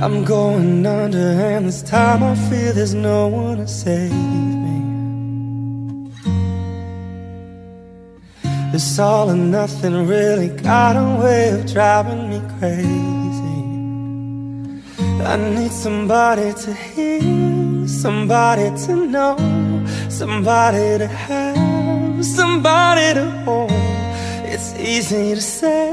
I'm going under and this time I feel there's no one to save me. This all or nothing really got a way of driving me crazy. I need somebody to hear, somebody to know Somebody to have, somebody to hold. It's easy to say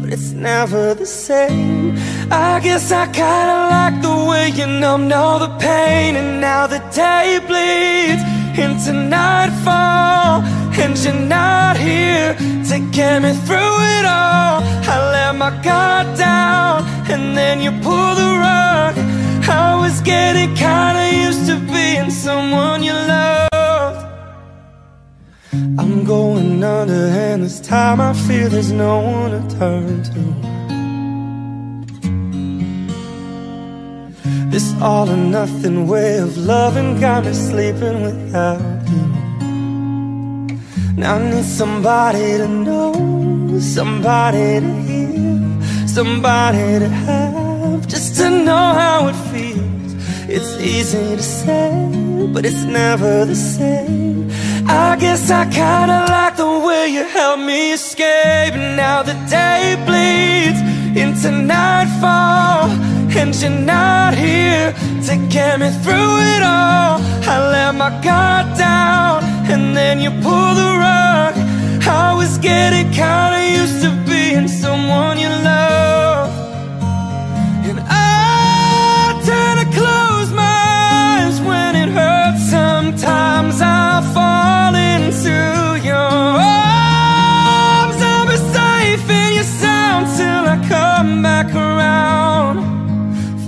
but it's never the same I guess I kinda like the way you numbed all the pain And now the day bleeds into nightfall And you're not here to get me through it all. I let my guard down and then you pull the rug. I was getting kinda used to being someone you love I'm going under and this time I feel there's no one to turn to This all or nothing way of loving got me sleeping without you. Now I need somebody to know, somebody to hear Somebody to have, just to know how it feels. It's easy to say, but it's never the same. I guess I kinda like the way you helped me escape. Now the day bleeds into nightfall And you're not here to get me through it all. I let my guard down and then you pull the rug. I was getting kinda used to being someone you love. And I tend to close my eyes when it hurts. Sometimes I fall into your arms. Be safe in your sound till I come back around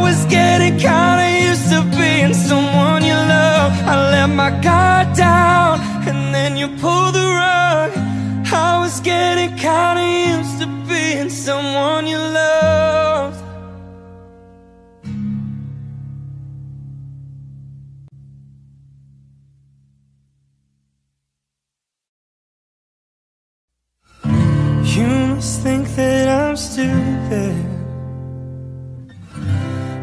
was getting kinda used to being someone you love. I let my guard down and then you pulled the rug. I was getting kinda used to being someone you loved You must think that I'm stupid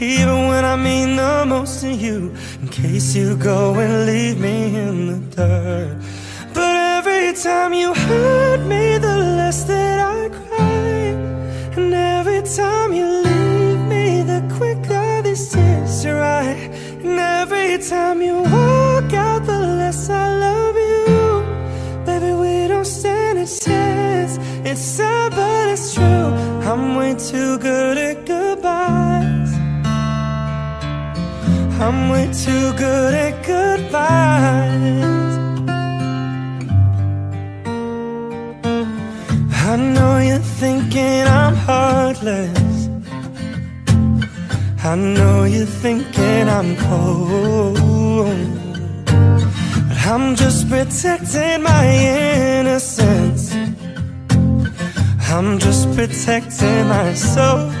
Even when I mean the most to you In case you go and leave me in the dirt. But every time you hurt me The less that I cry. And every time you leave me The quicker these tears dry. And every time you walk out The less I love you. Baby, we don't stand a chance. It's sad, but it's true. I'm way too good at goodbyes I'm way too good at goodbyes I know you're thinking I'm heartless. I know you're thinking I'm cold. But I'm just protecting my innocence. I'm just protecting my soul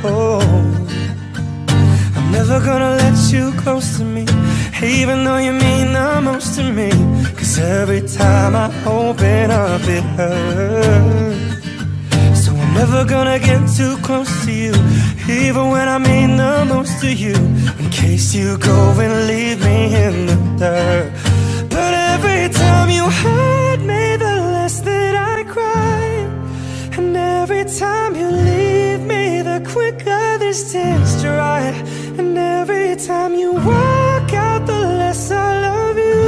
never gonna let you close to me Even though you mean the most to me. Cause every time I open up it hurts. So I'm never gonna get too close to you Even when I mean the most to you. In case you go and leave me in the dirt. But every time you hurt me The less that I cry. And every time you leave me, the quicker this tears dry. And every time you walk out, the less I love you.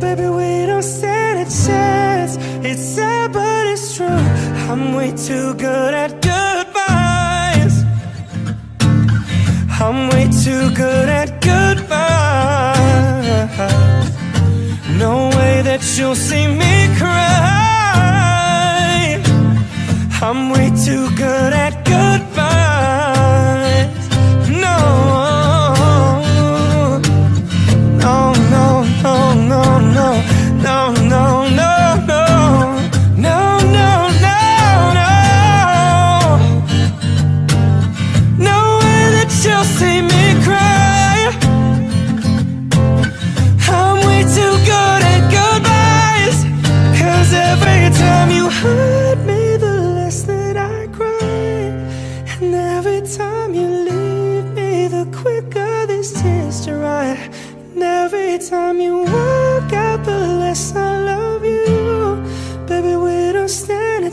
Baby, we don't stand a chance. It's sad, but it's true. I'm way too good at goodbyes. I'm way too good at goodbyes. No way that you'll see me cry. I'm way too good at goodbyes.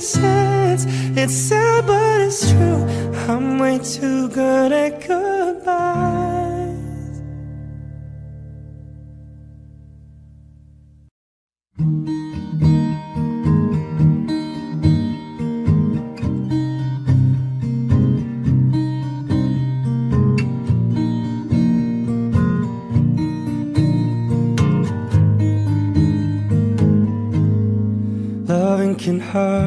A. It's sad, but it's true. I'm way too good at goodbyes. Loving can hurt.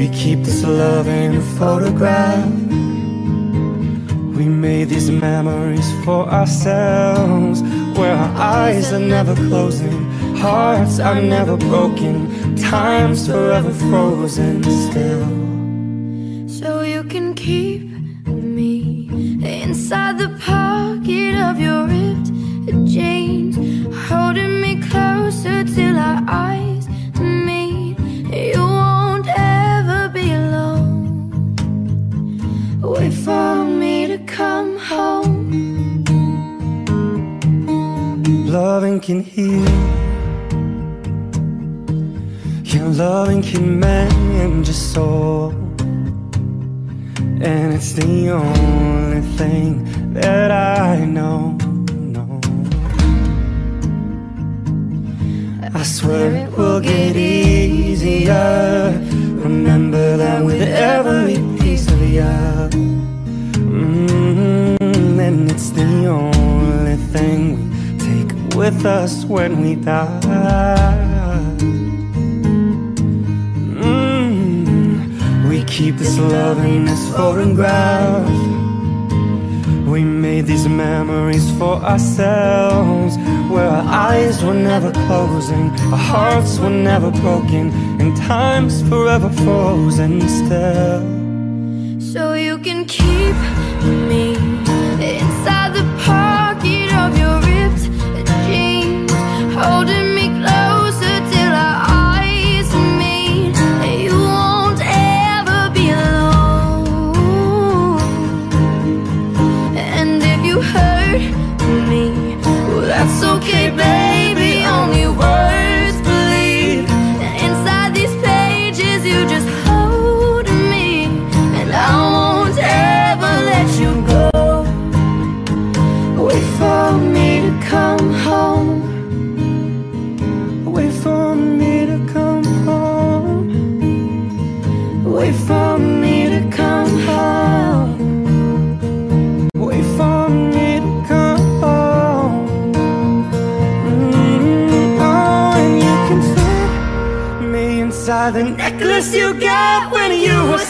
We keep this love in a photograph. We made these memories for ourselves, where our eyes are never closing, hearts are never broken, time's forever frozen still. So you can keep me inside the pocket of your for me to come home. Loving can heal. Your loving can mend your soul. And it's the only thing that I know. know. I swear it will get easier. Remember that with every piece of you. And it's the only thing we take with us when we die. Mm, we keep this love in this photograph. We made these memories for ourselves Where our eyes were never closing Our hearts were never broken And time's forever frozen still So you can keep me of your ripped jeans, holding reckless you got when you were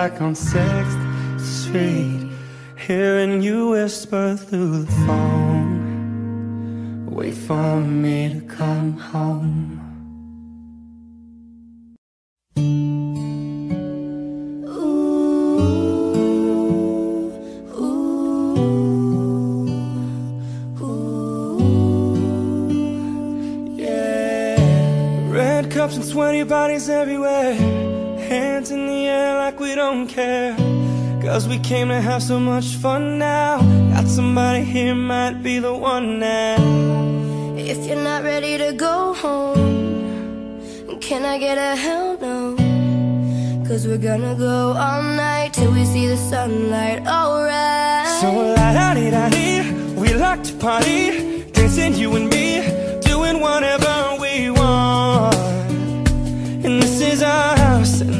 back on 6th Street Hearing you whisper through the phone. Wait for me to come home don't care. Cause we came to have so much fun now. Got somebody here, might be the one now. If you're not ready to go home Can I get a hell no? Cause we're gonna go all night Till we see the sunlight, alright. So la-da-dee-da-dee We like to party Dancing you and me Doing whatever we want. And this is our house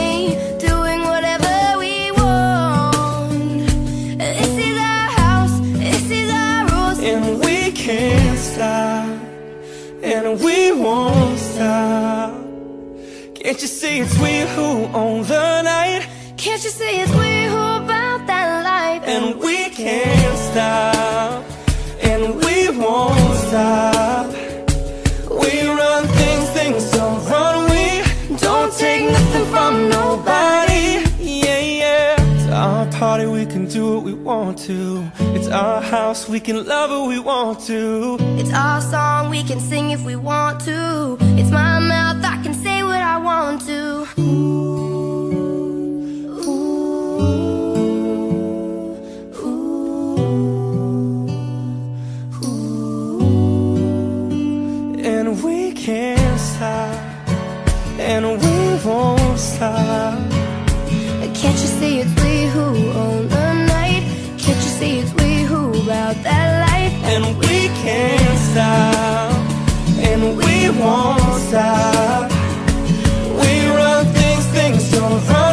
And we can't stop. And we won't stop. Can't you see it's we who own the night? Can't you see it's we who about that life? And we can't stop. And we won't stop want to It's our house, we can love who we want to It's our song, we can sing if we want to. It's my mouth, I can say what I want to. And we can't stop And we won't stop Can't you see it's we who own the about that life? And we can't stop And we won't stop We run things, things don't run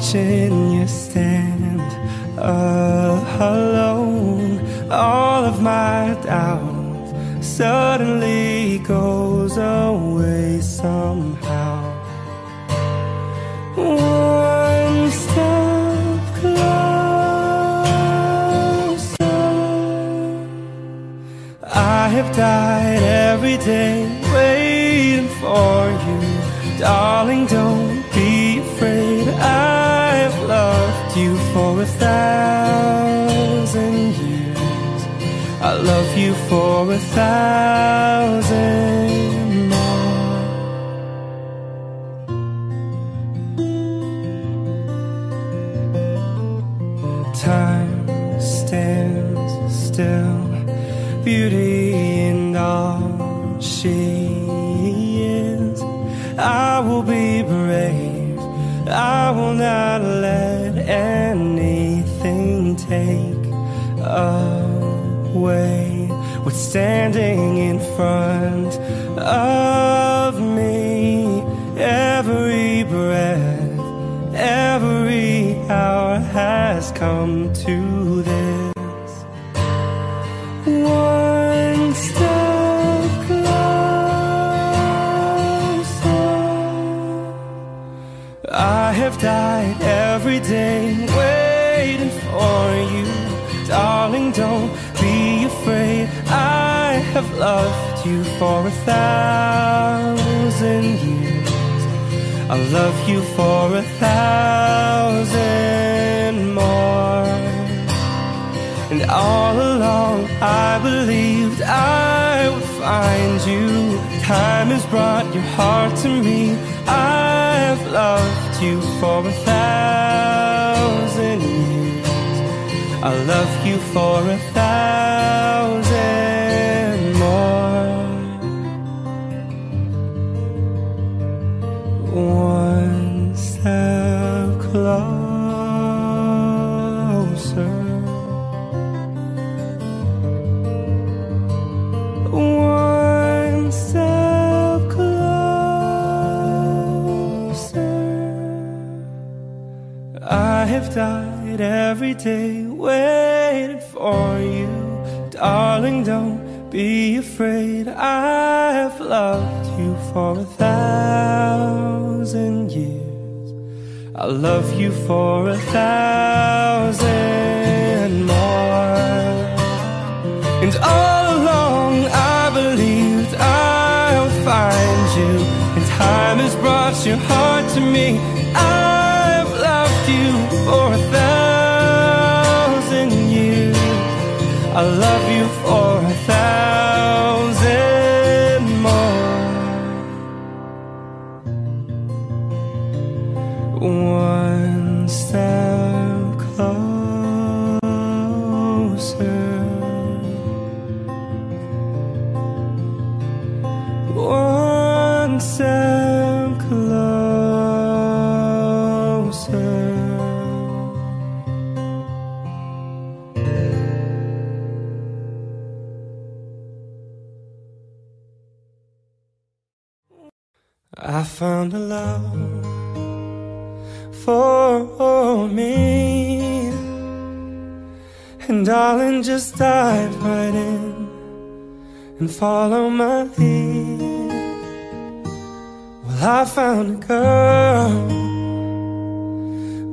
watching you stand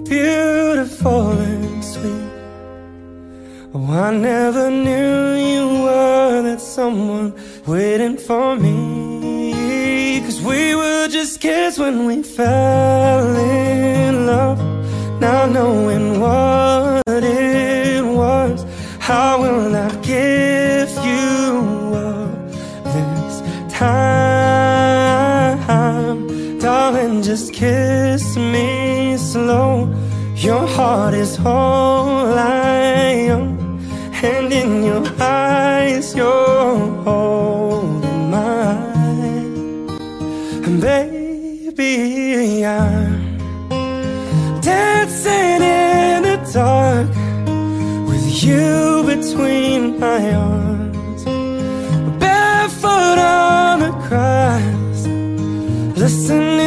Beautiful and sweet. Oh, I never knew you were that someone waiting for me. Cause we were just kids when we fell in love. Now knowing what it was How will I get just kiss me slow. Your heart is whole, I am, and in your eyes you're holding mine. And baby, I'm dancing in the dark with you between my arms, barefoot on the grass, listening.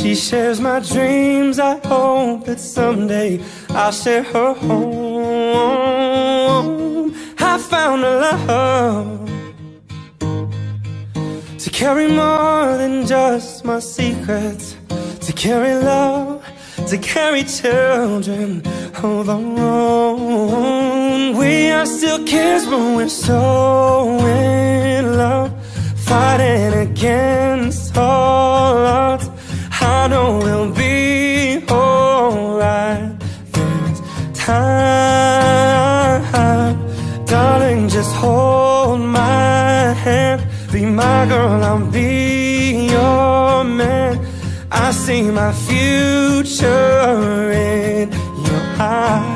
She shares my dreams. I hope that someday I'll share her home. I found a love to carry more than just my secrets, to carry love, to carry children alone. We are still kids, but we're so in love, fighting against all odds know we'll be alright this time. Darling, just hold my hand. Be my girl, I'll be your man. I see my future in your eyes.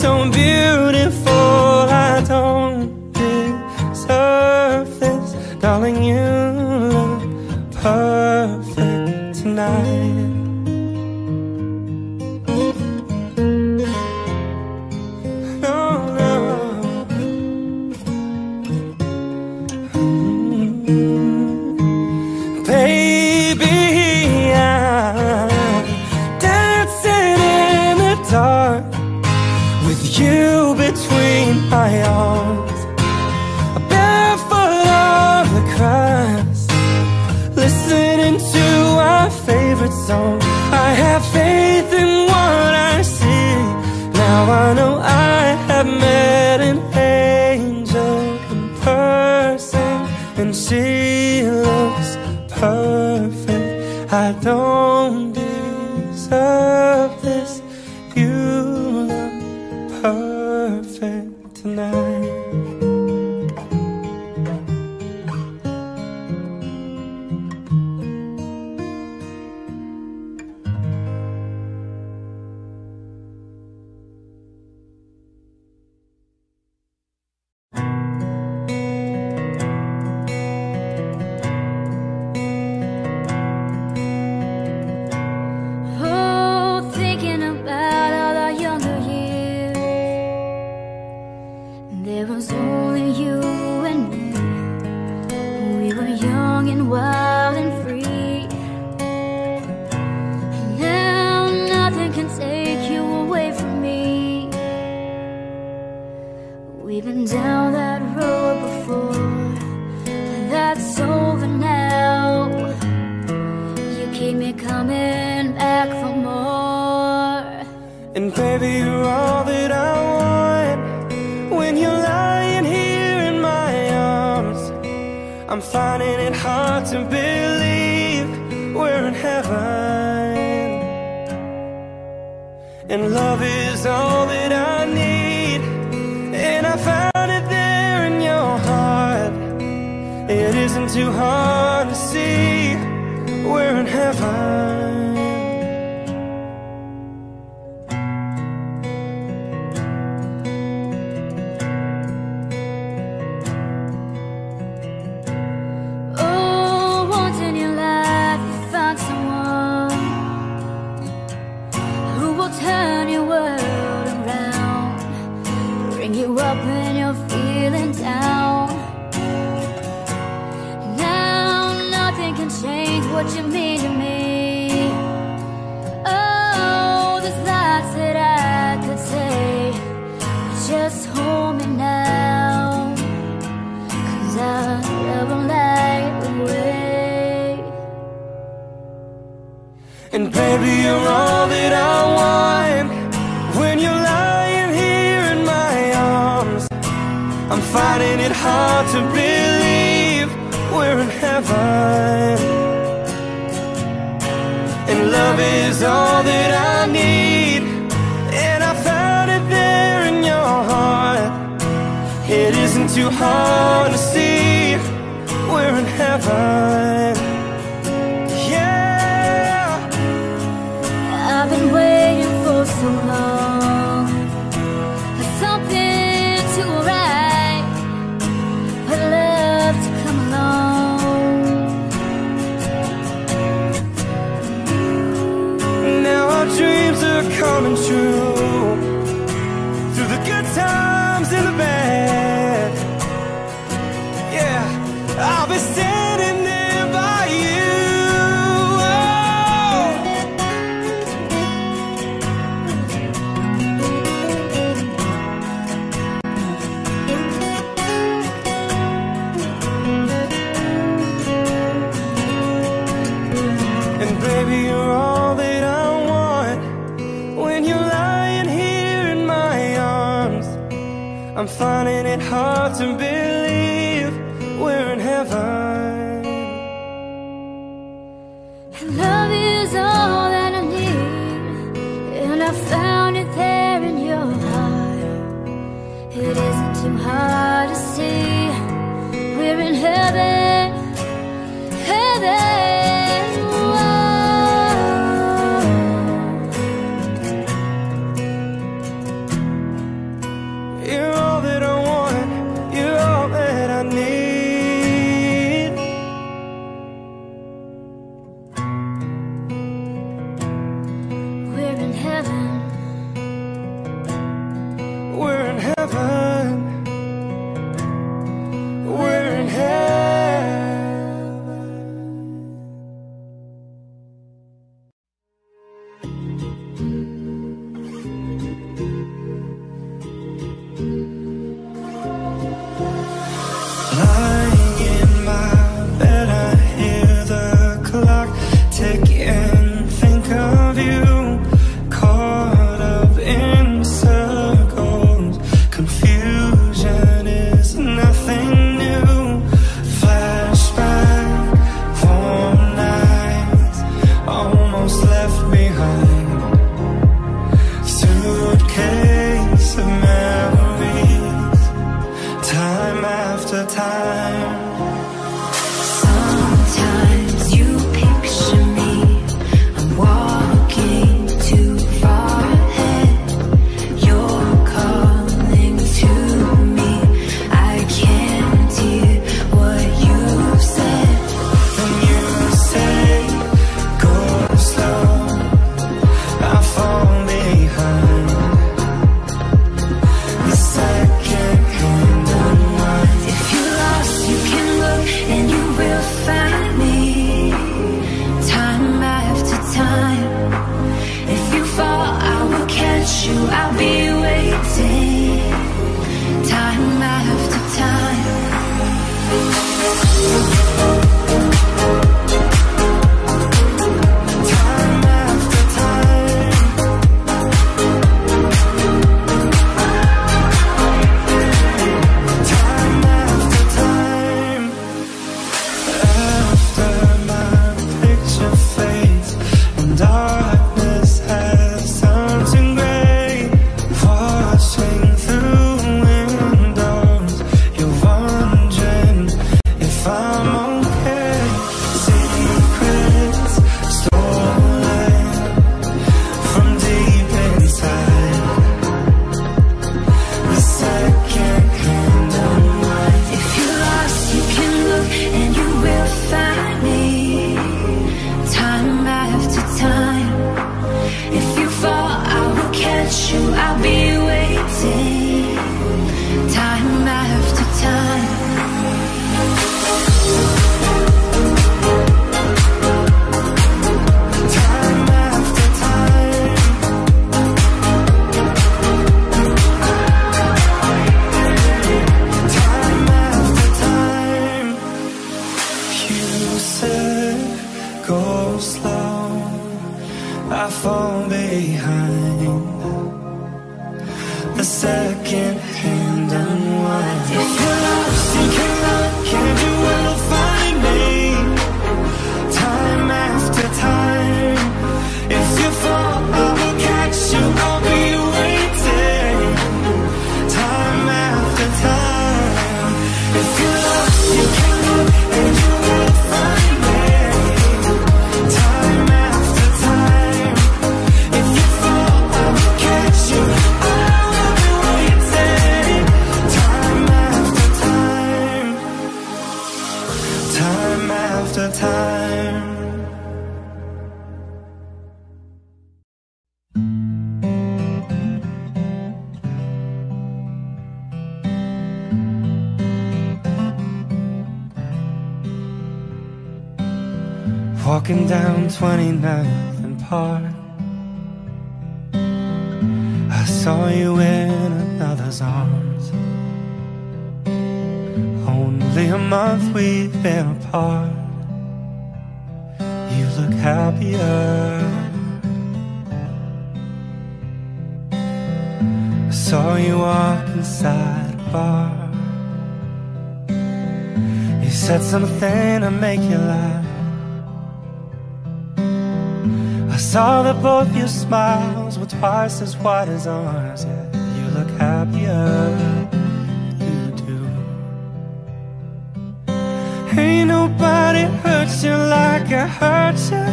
so beautiful. I don't deserve this Darling, you too hard to see. hard to believe we're in heaven. And love is all that I need And I found it there in your heart. It isn't too hard to see We're in heaven. 29th and Park I saw you in another's arms. Only a month we've been apart. You look happier. I saw you walk inside a bar. You said something to make you that both your smiles were twice as wide as ours. Yeah, you look happier, you do. Ain't nobody hurt you like I hurt you,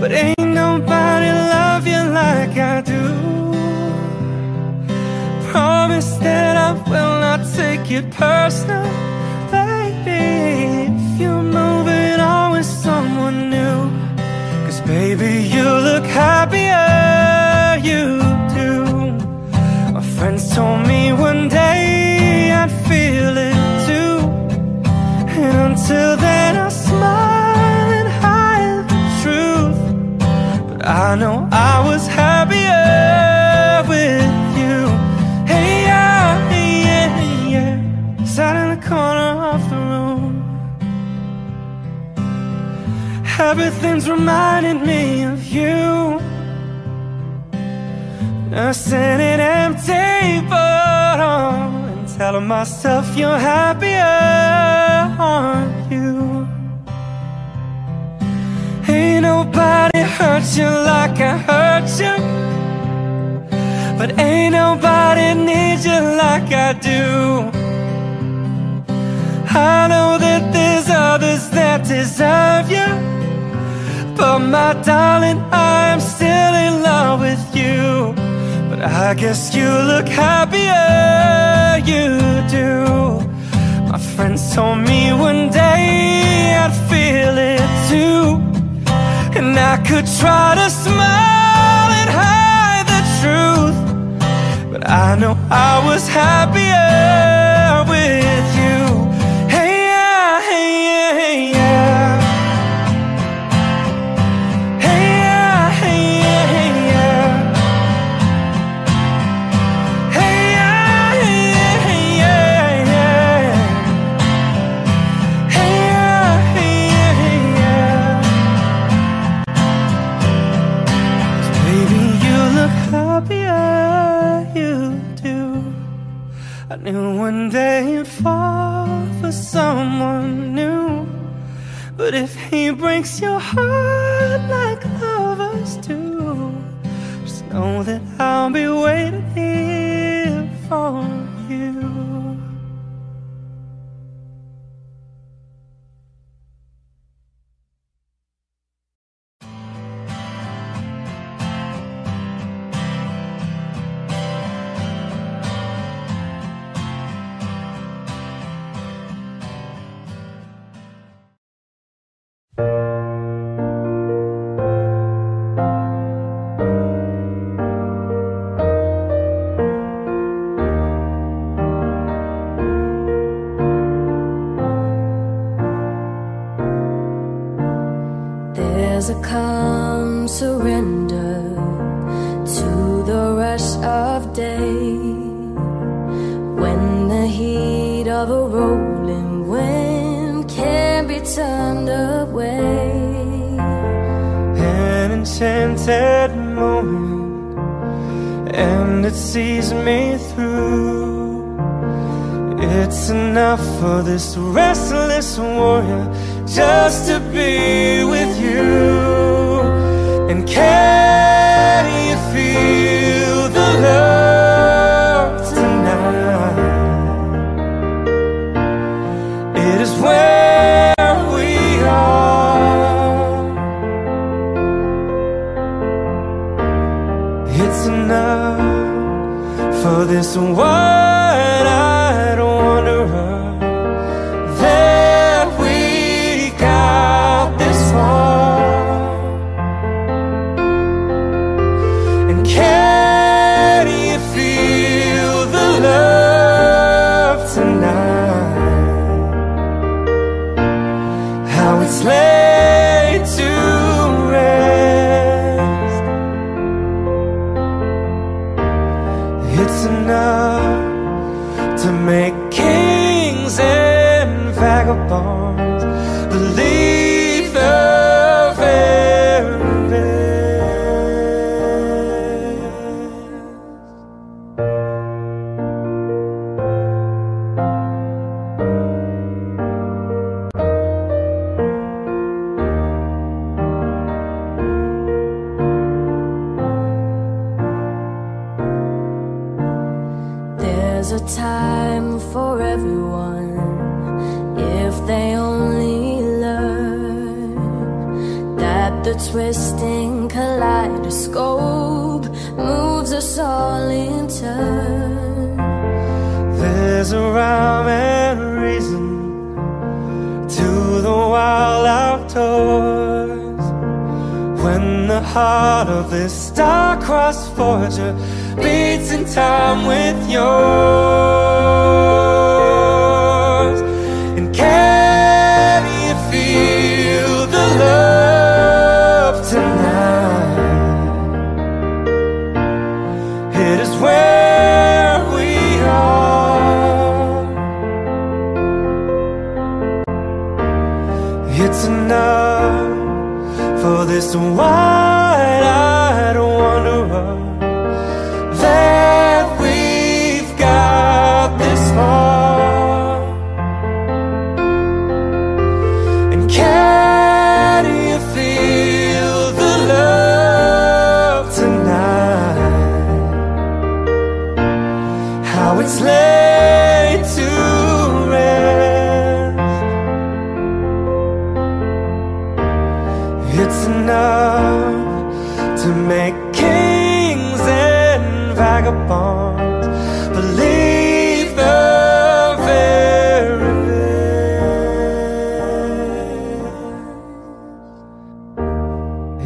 but ain't nobody love you like I do. Promise that I will not take it personal, Everything's reminding me of you. I Nursing an empty on And telling myself you're happier, aren't you? Ain't nobody hurt you like I hurt you. But ain't nobody needs you like I do. I know that there's others that deserve you but my darling, I am still in love with you. But I guess you look happier, you do. My friends told me one day I'd feel it too. And I could try to smile and hide the truth. But I know I was happier knew one day you'd fall for someone new. But if he breaks your heart like lovers do Just know that I'll be waiting here for you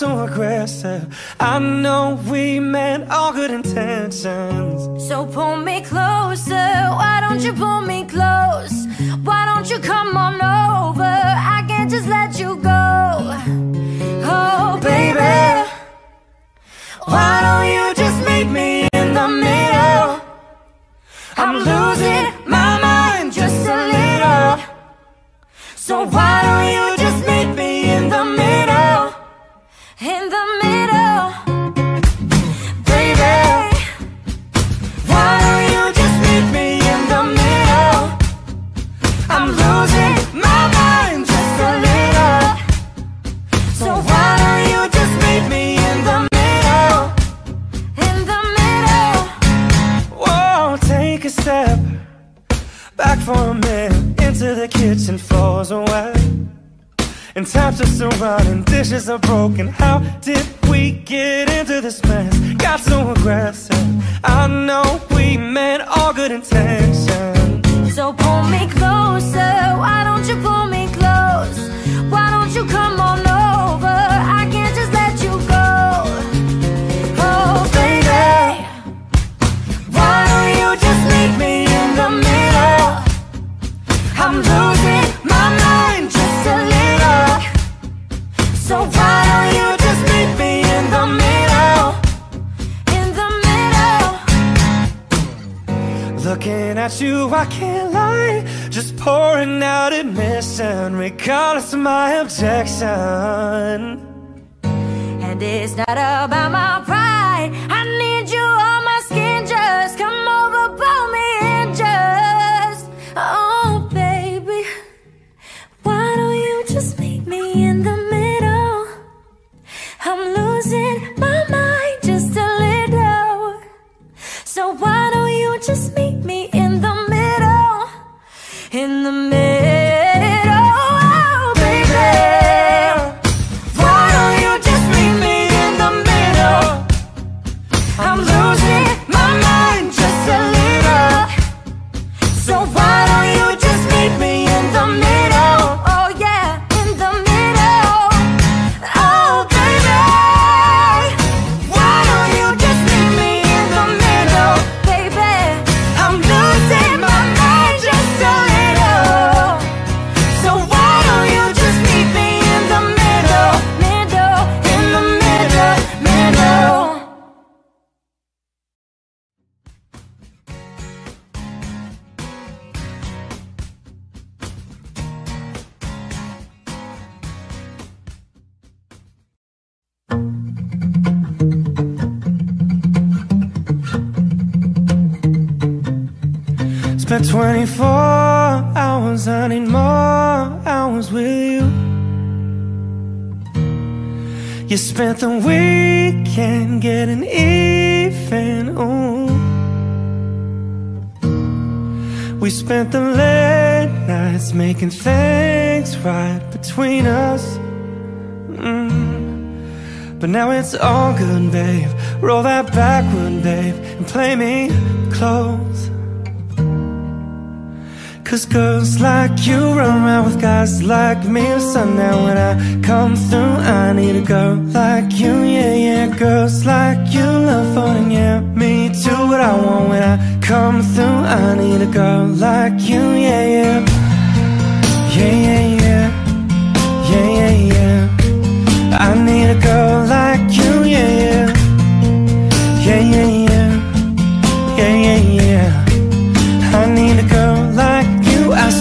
sans. got 24 hours, I need more hours with you. You spent the weekend getting even, ooh. We spent the late nights making things right between us mm. But now it's all good, babe. Roll that backward, babe And play me close. Cause girls like you run around with guys like me. So now when I come through I need a girl like you. Yeah, yeah, girls like you love falling. Yeah, me too, what I want when I come through I need a girl like you. Yeah, yeah, yeah, yeah, yeah, yeah, yeah, yeah. I need a girl like you. Yeah, yeah, yeah, yeah, yeah.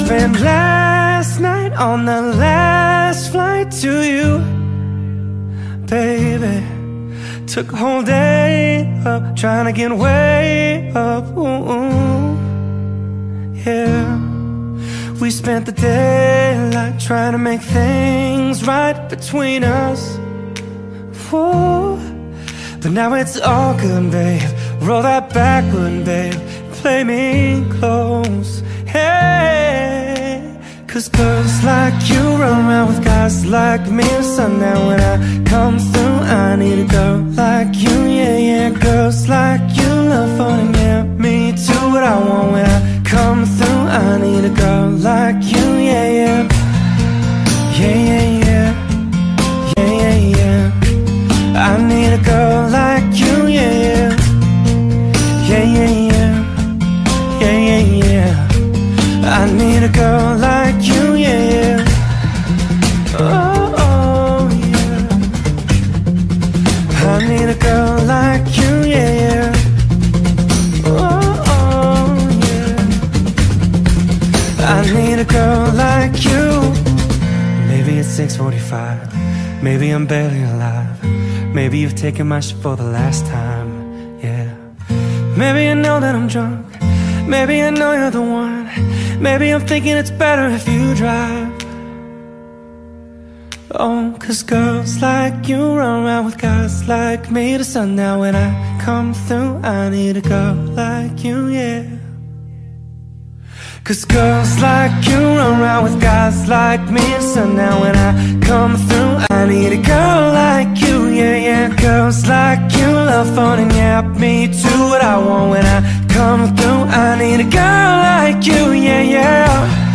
Spent last night on the last flight to you Baby Took a whole day up Trying to get way up ooh, ooh. Yeah We spent the daylight Trying to make things right between us Whoa. But now it's all good, babe Roll that backward, babe Play me close Cause girls like you run around with guys like me. So now when I come through I need a girl like you, yeah, yeah. Girls like you love fun and yeah Me do what I want. When I come through I need a girl like you, yeah, yeah. Yeah, yeah, yeah. Yeah, yeah, yeah. I need a girl like you, yeah, yeah. Yeah, yeah, yeah. Yeah, yeah, yeah. I need a girl 6.45 Maybe I'm barely alive. Maybe you've taken my shit for the last time. Yeah. Maybe I know that I'm drunk. Maybe I know you're the one. Maybe I'm thinking it's better if you drive. Oh, cause girls like you run around with guys like me. To sundown When I come through, I need a girl like you, yeah Cause girls like you run around with guys like me. So now when I come through I need a girl like you, yeah, yeah. Girls like you love fun and yeah Me do what I want. When I come through I need a girl like you, yeah, yeah Yeah,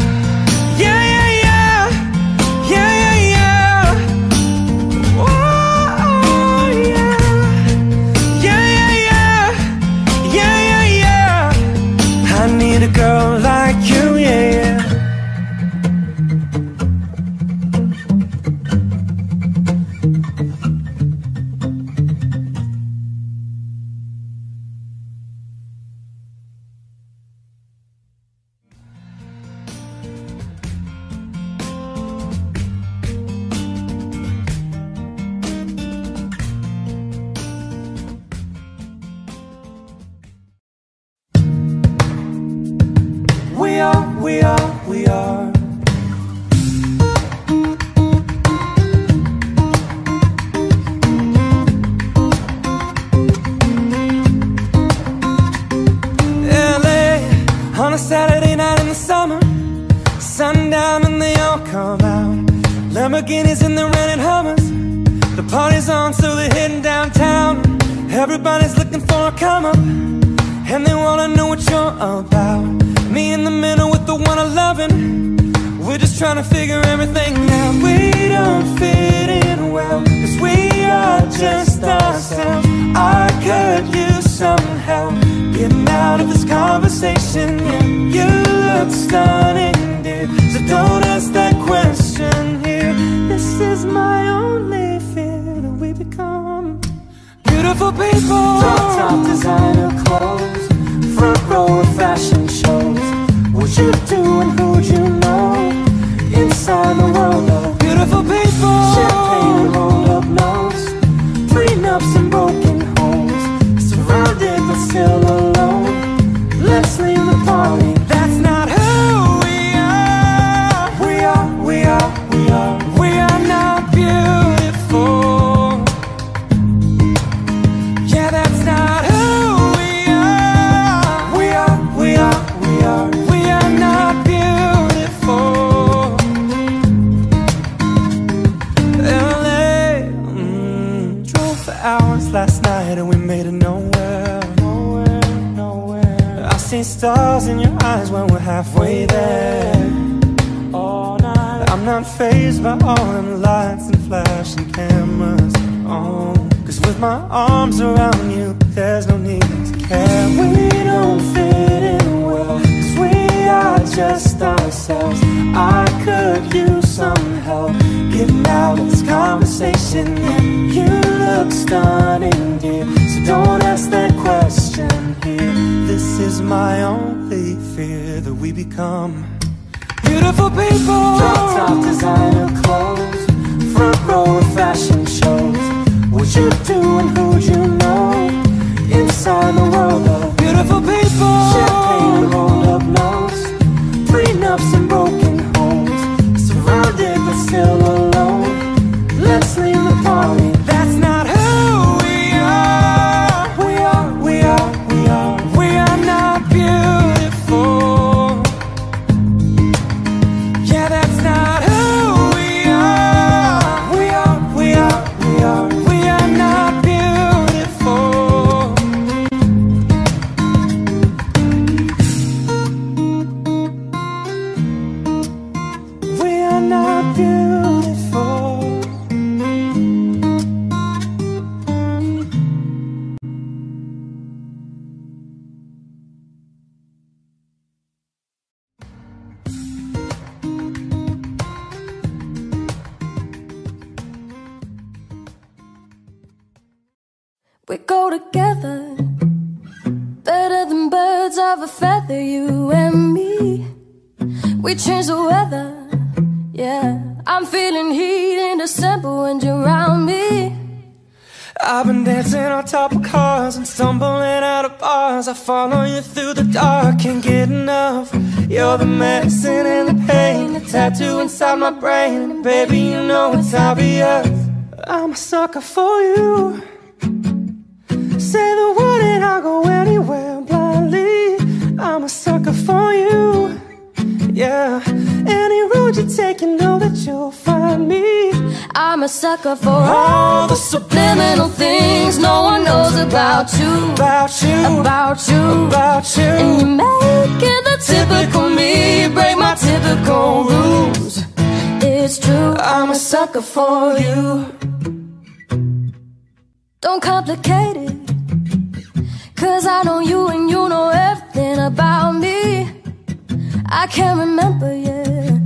This is my only fear that we become beautiful people. Drop top designer clothes, front row of fashion shows. What you do and who you know inside the world of beautiful people. Baby, you know it's obvious. I'm a sucker for you. Say the word and I'll go anywhere blindly. I'm a sucker for you. Yeah, any road you take, you know that you'll find me. I'm a sucker for all the subliminal things no one knows about you. About you, About you. about you. And you make it the typical me, break my typical rules. It's true, I'm a sucker for you. don't complicate it. Cause I know you and you know everything about me. I can't remember, yeah.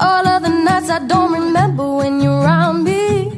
All of the nights I don't remember when you're around me.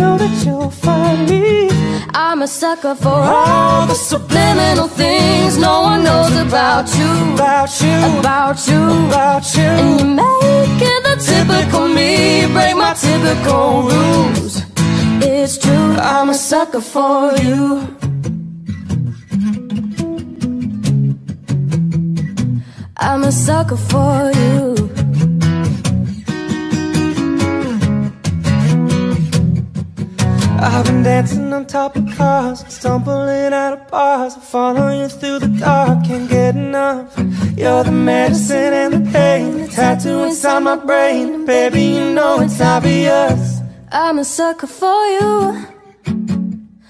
know that you'll find me. I'm a sucker for all the subliminal things no one knows about you. About you, About you. about you. And you make it the typical me, break my typical rules. It's true, I'm a sucker for you. I'm a sucker for you. I've been dancing on top of cars, stumbling out of bars. I follow you through the dark, can't get enough. You're the medicine and the pain, the tattoo inside my brain. Baby, you know it's obvious. I'm a sucker for you.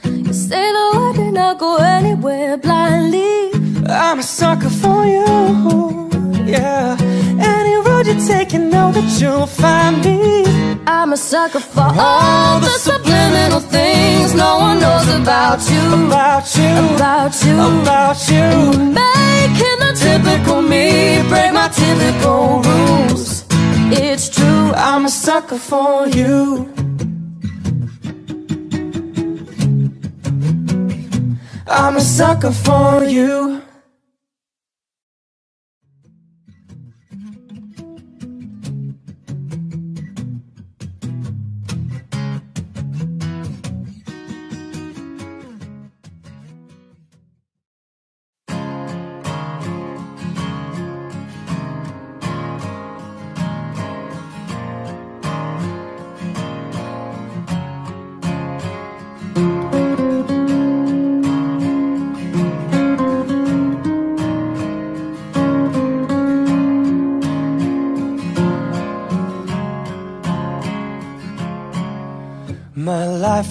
You say the word and I'll go anywhere blindly. I'm a sucker for you. Yeah, any road you take, you know that you'll find me. I'm a sucker for all the subliminal things no one knows about you. About you, About you. about you. Making the typical me break my typical rules. It's true, I'm a sucker for you. I'm a sucker for you.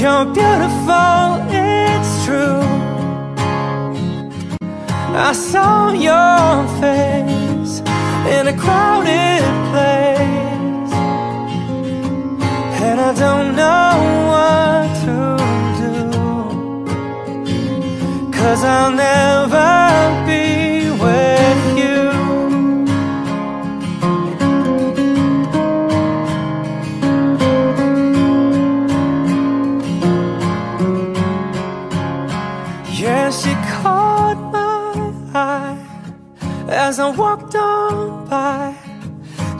you're beautiful, it's true. I saw your face in a crowded place, and I don't know what to do, cause I'll never be as I walked on by.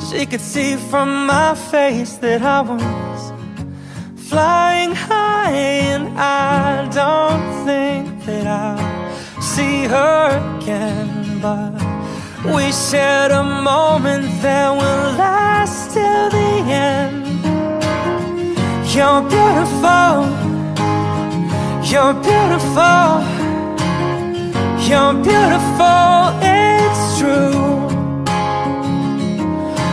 She could see from my face that I was flying high, and I don't think that I'll see her again. But we shared a moment that will last till the end. You're beautiful. You're beautiful, you're beautiful, true.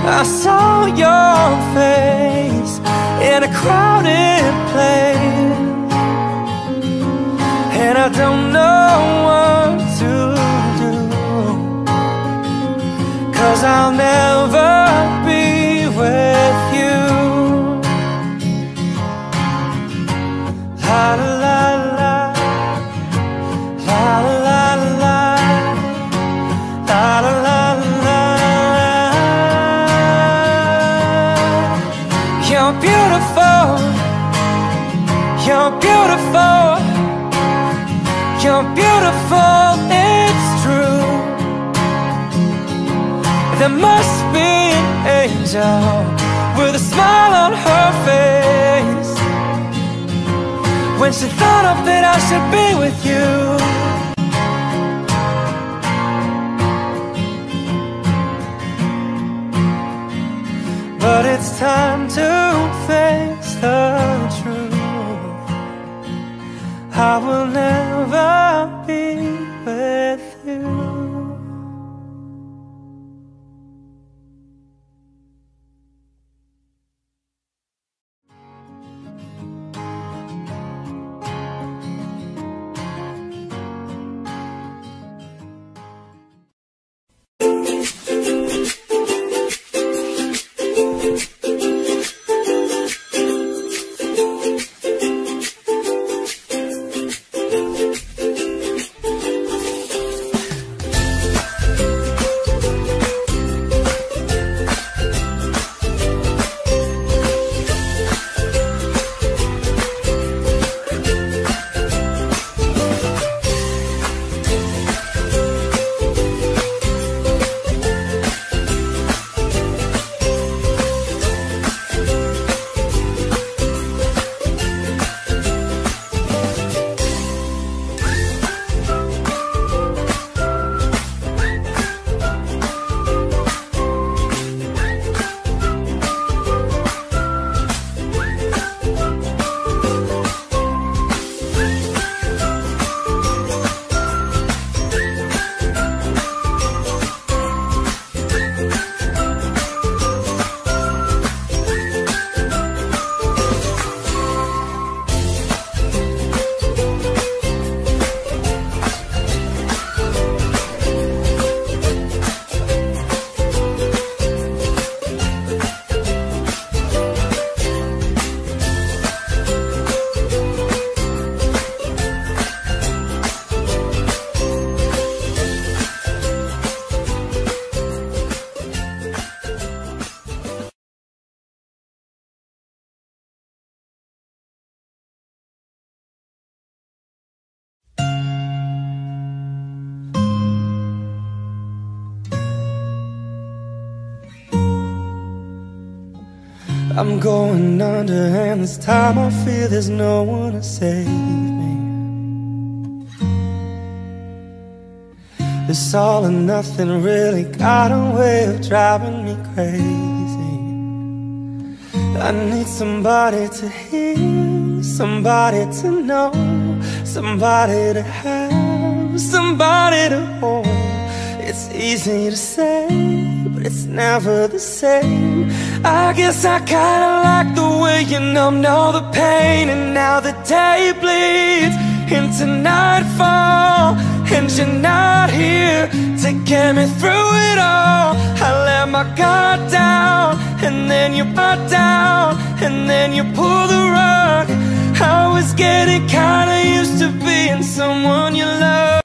I saw your face in a crowded place, and I don't know what to do. Cause I'll never With a smile on her face. When she thought of that I should be with you. But it's time to face the truth. I will never I'm going under and this time I feel there's no one to save me. This all or nothing really got a way of driving me crazy. I need somebody to hear, somebody to know Somebody to have, somebody to hold. It's easy to say, but it's never the same I guess I kinda like the way you numbed all the pain And now the day bleeds into nightfall And you're not here to get me through it all. I let my guard down and then you brought down And then you pull the rug. I was getting kinda used to being someone you loved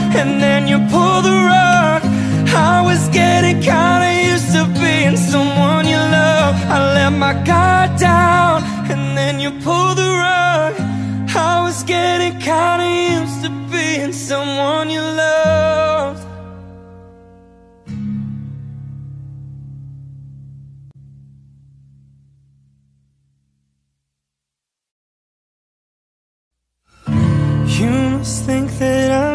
and then you pull the rug. I was getting kinda used to being someone you love. I let my guard down and then you pull the rug. I was getting kinda used to being someone you loved You must think that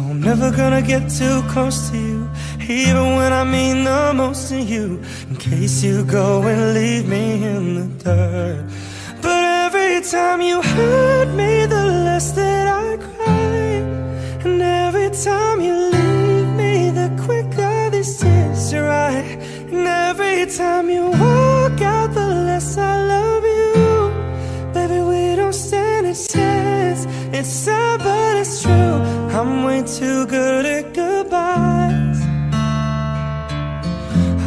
So I'm never gonna get too close to you Even when I mean the most to you. In case you go and leave me in the dirt. But every time you hurt me The less that I cry. And every time you leave me The quicker these tears dry And every time you walk out The less I love you. Baby, we don't stand a chance. It's sad, but it's true I'm way too good at goodbyes.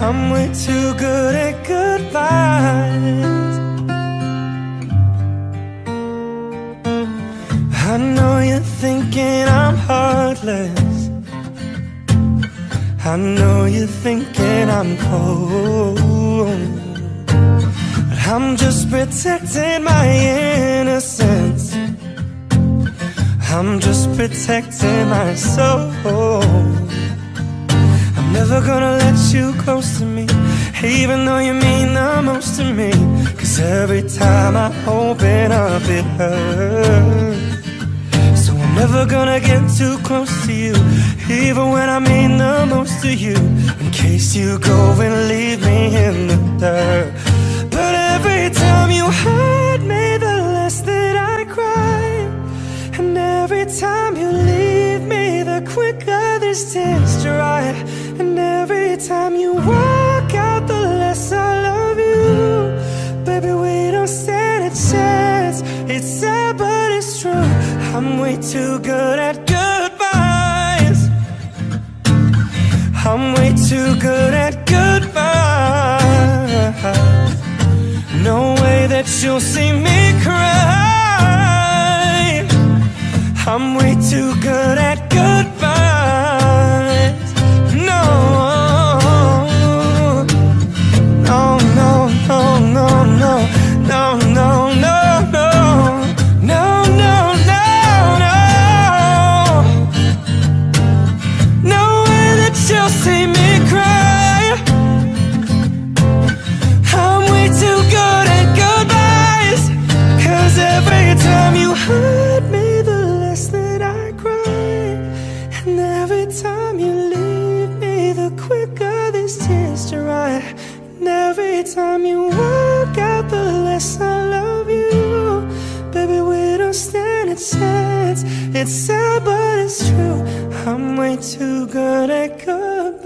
I'm way too good at goodbyes. I know you're thinking I'm heartless. I know you're thinking I'm cold. But I'm just protecting my innocence I'm just protecting my soul. I'm never gonna let you close to me Even though you mean the most to me. Cause every time I open up it hurts. So I'm never gonna get too close to you Even when I mean the most to you. In case you go and leave me in the dirt. But every time you hurt every time you leave me The quicker this taste right And every time you walk out the less I love you. Baby, we don't stand a chance. It's sad but it's true. I'm way too good at goodbyes. I'm way too good at goodbyes. No way that you'll see me cry I'm way too good at goodbyes. It's sad, but it's true. I'm way too good at goodbyes.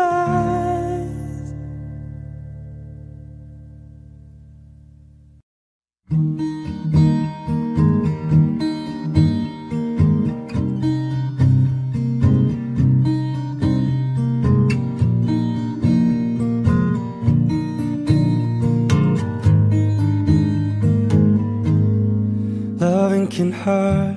Loving can hurt.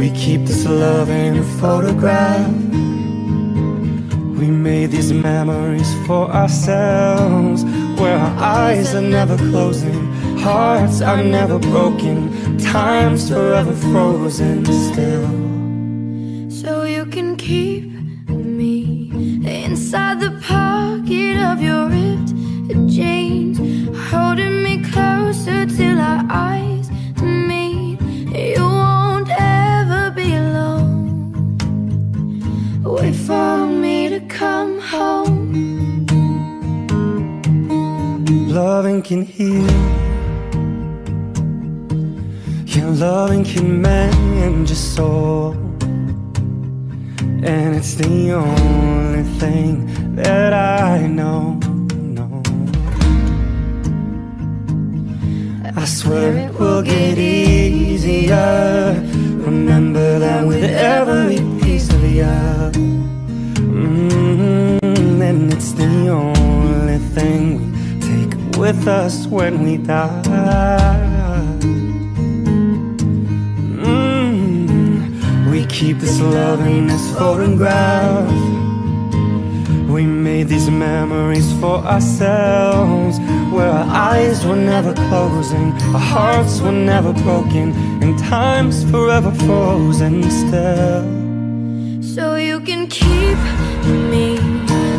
We keep this love in a photograph. We made these memories for ourselves, where our eyes are never closing, hearts are never broken, time's forever frozen still. So you can keep me inside the pocket of your ripped jeans, holding me closer till our eyes come home. Loving can heal. Yeah, loving can mend your soul. And it's the only thing that I know. know. I swear it will get easier. Remember that with every piece of you. And it's the only thing we take with us when we die. Mm, we keep this love in this photograph. We made these memories for ourselves Where our eyes were never closing Our hearts were never broken And time's forever frozen still So you can keep me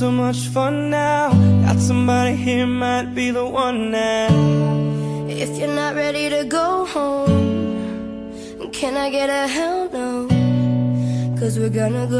so much fun now. Got somebody here, might be the one now. If you're not ready to go home, can I get a hell no? Cause we're gonna go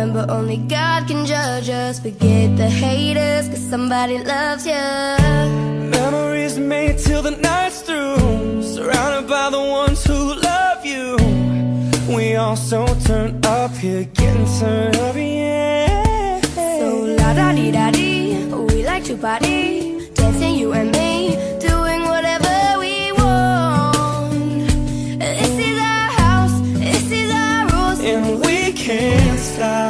Remember, only God can judge us. Forget the haters, cause somebody loves you. Memories made till the night's through. Surrounded by the ones who love you. We all so turned up here, getting turned up, yeah. So la da di da di, we like to party, dancing you and me, doing whatever we want. This is our house, this is our rules. And we can't stop,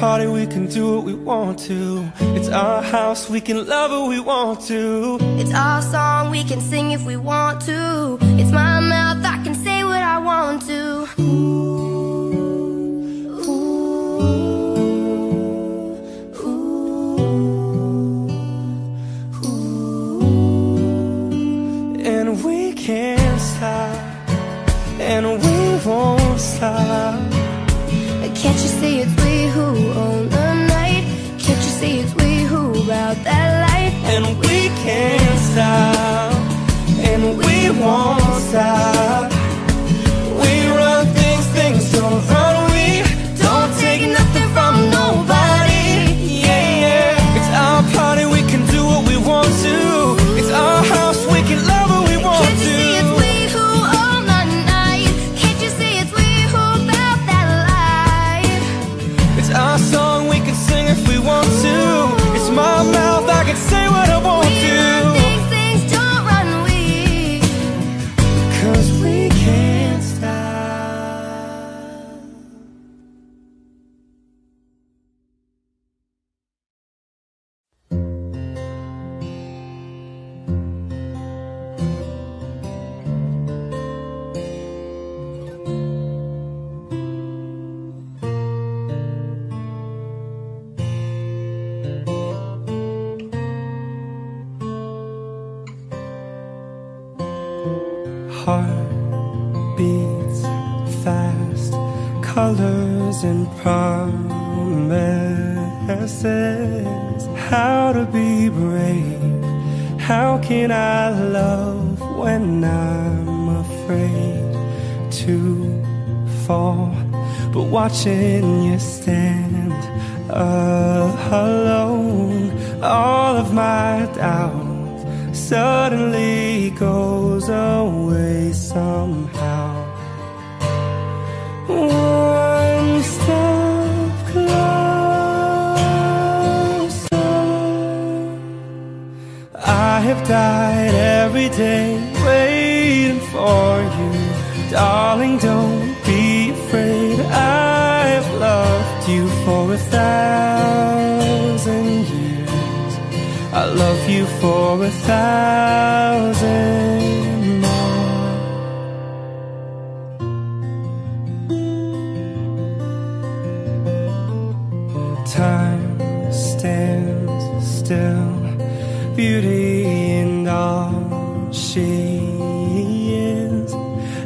Party, we can do what we want to. It's our house, we can love who we want to. It's our song, we can sing if we want to. It's my mouth, I can say what I want to. And we can't stop, and we won't stop. Can't you see it's who own the night? Can't you see it's we who about that life? And we can't stop, and we won't stop. Watching you stand Time stands still beauty in all she is.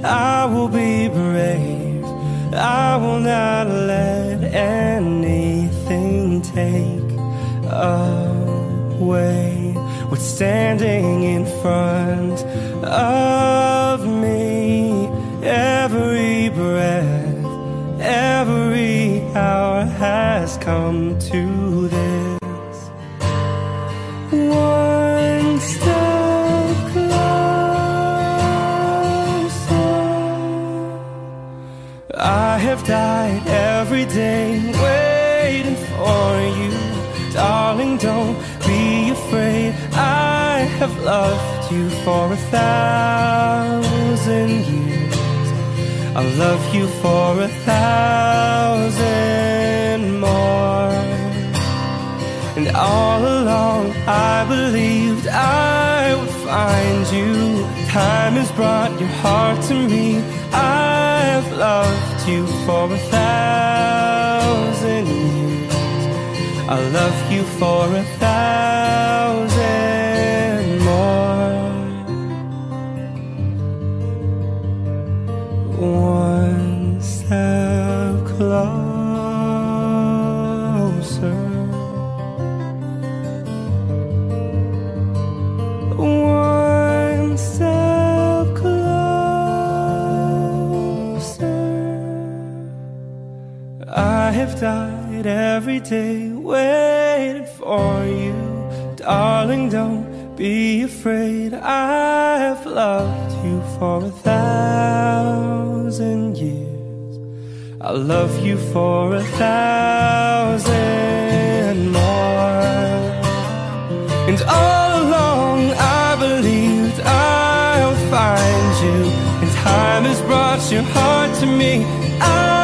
I will be brave. I will not let anything take away what's standing in front of you for a thousand years. I'll love you for a thousand more. And all along I believed I would find you. Time has brought your heart to me. I've loved you for a thousand years. I'll love you for a day waiting for you. Darling, don't be afraid. I have loved you for a thousand years. I love you for a thousand more. And all along I believed I'll find you And time has brought your heart to me I've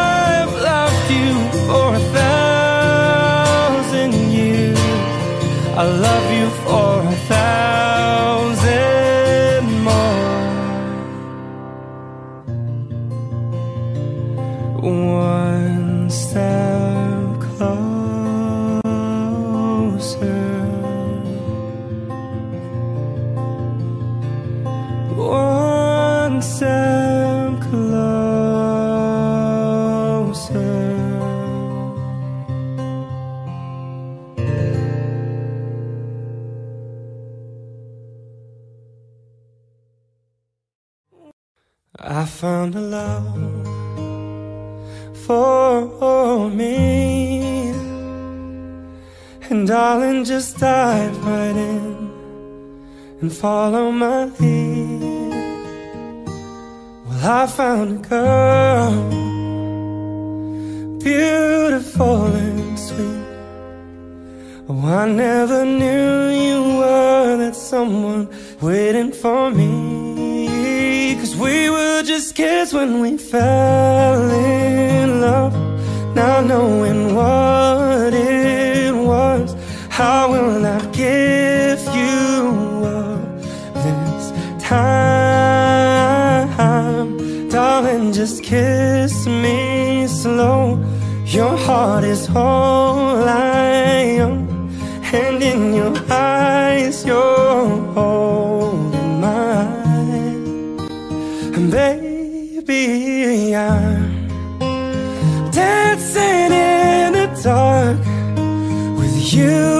darling, just dive right in and follow my lead. Well, I found a girl, beautiful and sweet. Oh, I never knew you were that someone waiting for me. Cause we were just kids when we fell in love. Now knowing what it was, how will I give you up this time? Darling, just kiss me slow. Your heart is all I own. And in your eyes, you're holding mine. And baby, I'm dancing in the dark with you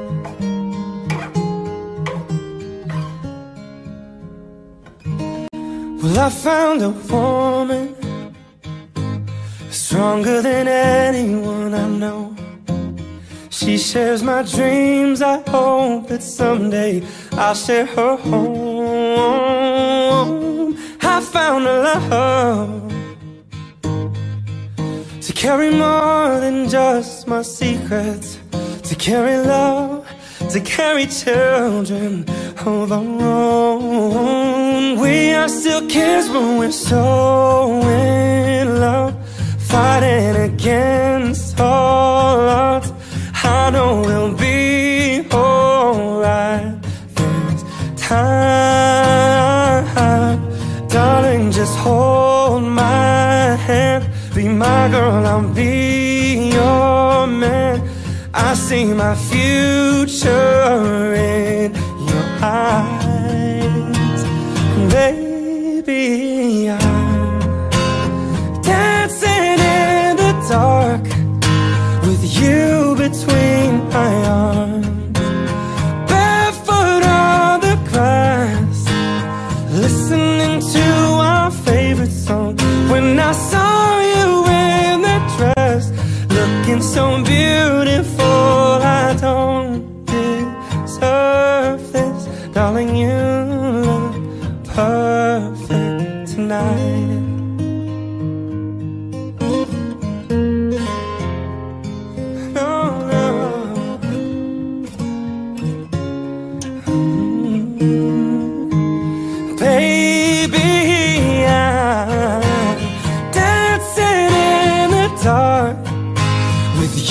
Well, I found a woman Stronger than anyone I know. She shares my dreams. I hope that someday I'll share her home. I found a love To carry more than just my secrets To carry love to carry children of our own. We are still kids, but we're so in love, fighting against all odds. I know we'll be alright this time, darling. Just hold my hand, be my girl, I'll be. I see my future in your eyes. Baby, I'm dancing in the dark With you between my arms.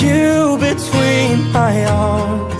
you between my arms.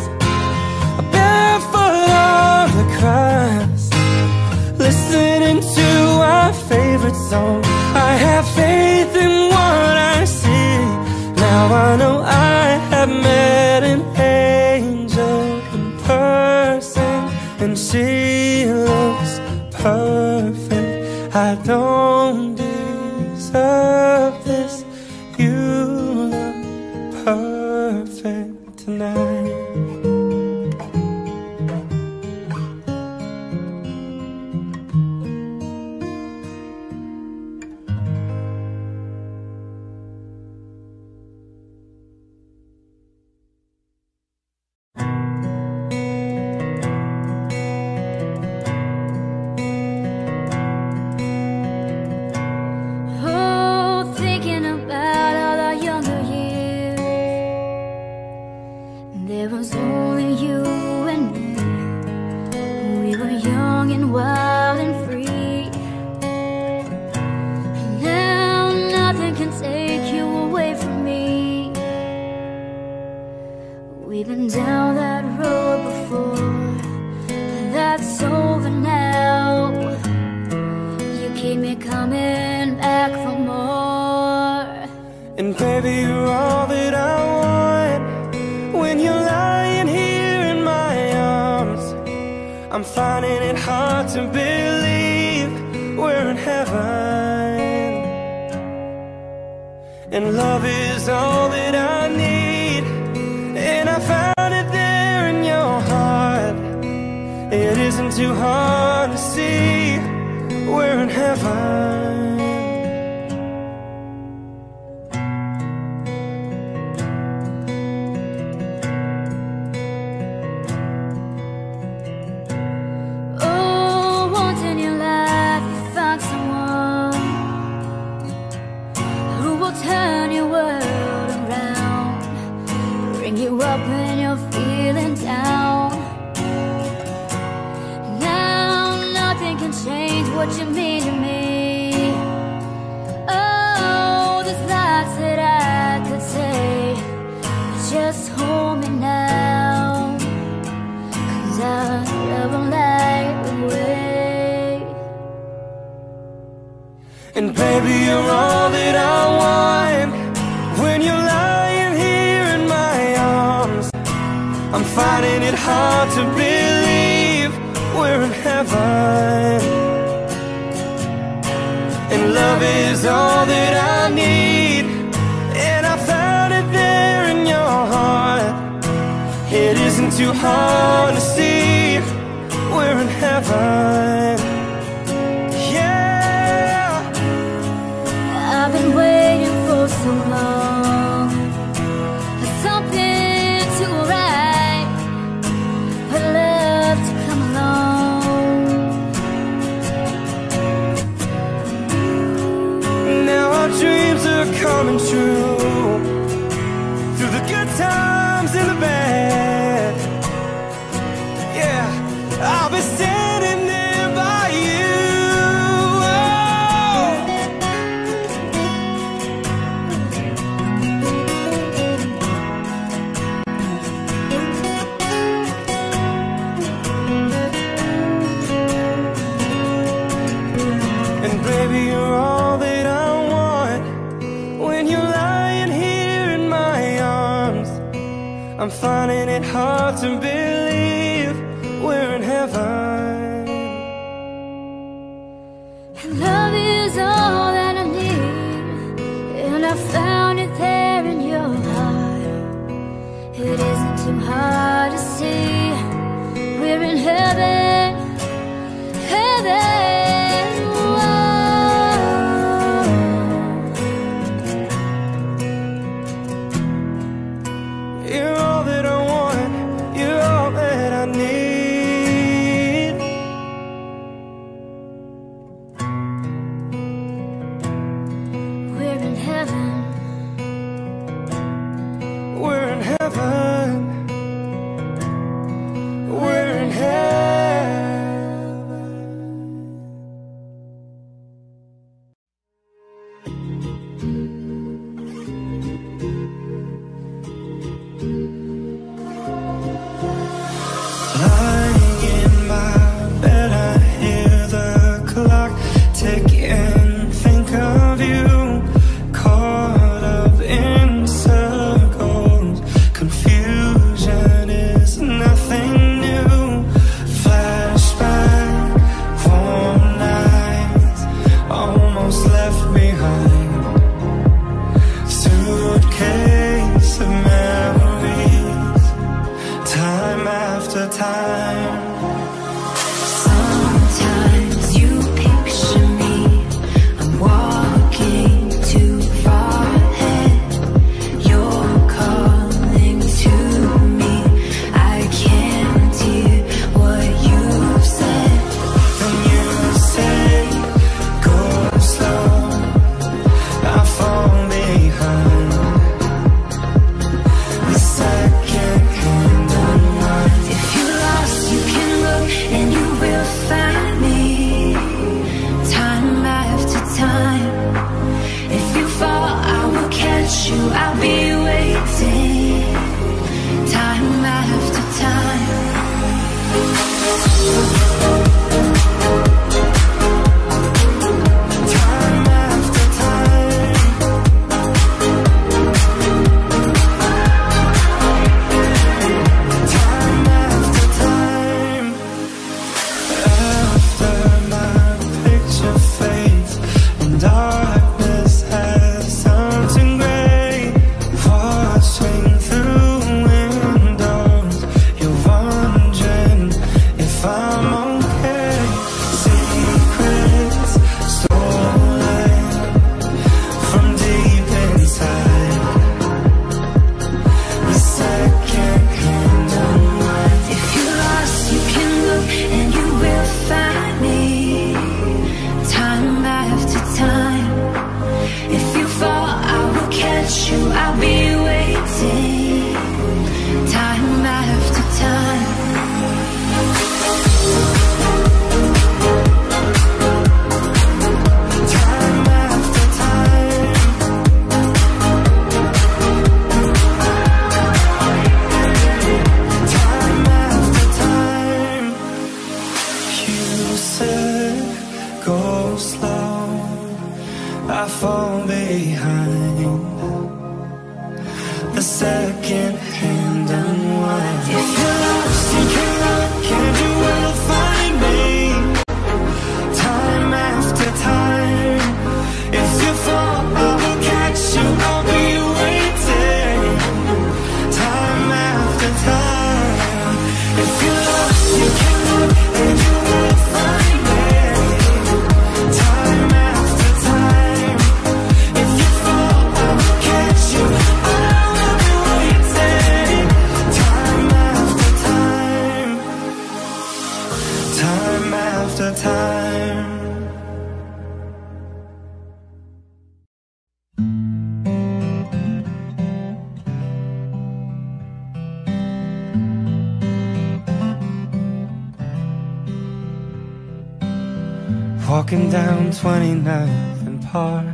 Walking down 29th and Park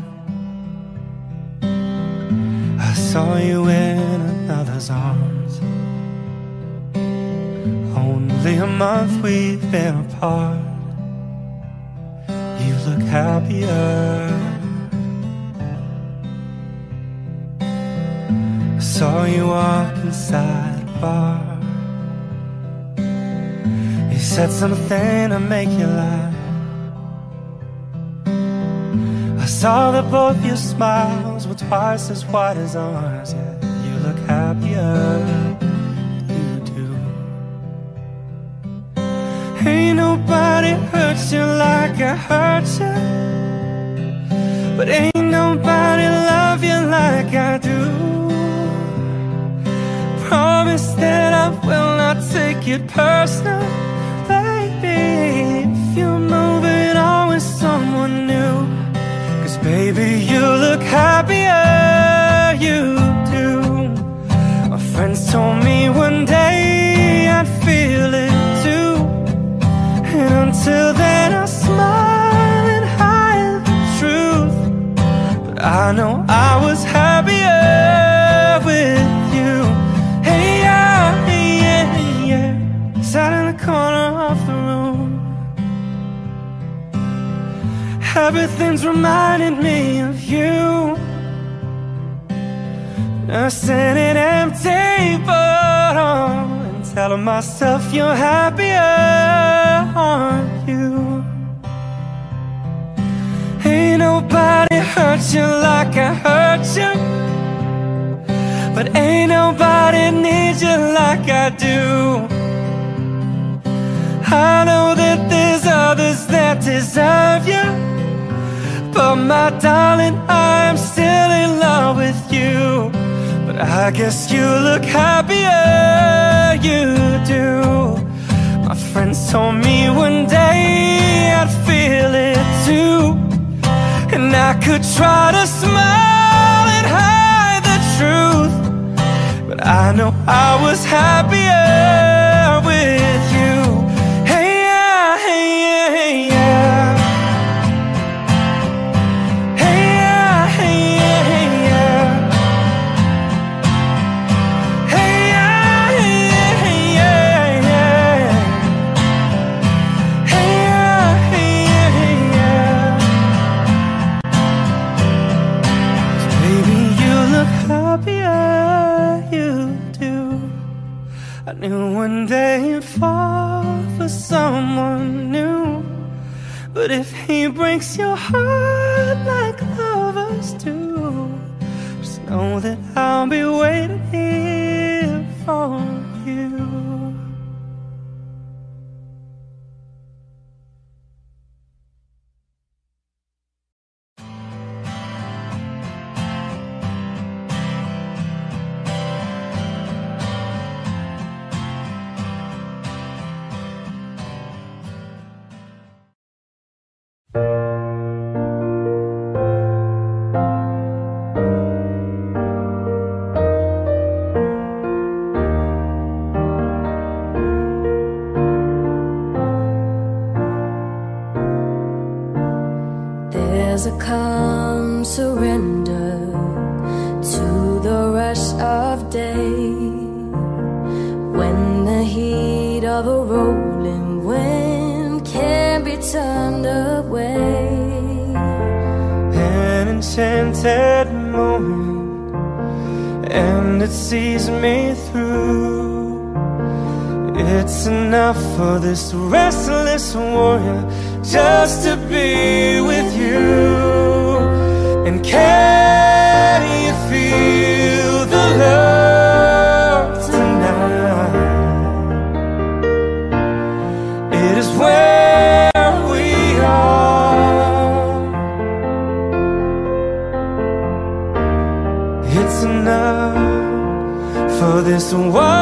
I saw you in another's arms. Only a month we've been apart. You look happier. I saw you walk inside a bar. You said something to make you laugh saw that both your smiles were twice as wide as ours. Yeah, you look happier, you do. Ain't nobody hurt you like I hurt you, but ain't nobody love you like I do. Promise that I will not take it personal, I know I was happier with you. Hey, yeah, yeah, yeah. Sat in the corner of the room. Everything's reminding me of you. Nursing an empty bottle And telling myself you're happier, hurt you like I hurt you. But ain't nobody needs you like I do. I know that there's others that deserve you. But my darling, I'm still in love with you. But I guess you look happier, you do. My friends told me one day I'd feel it too I could try to smile and hide the truth But I know I was happier one day you'd fall for someone new. But if he breaks your heart Enchanted moment And it sees me through. It's enough for this restless warrior Just to be with you And can you feel the love for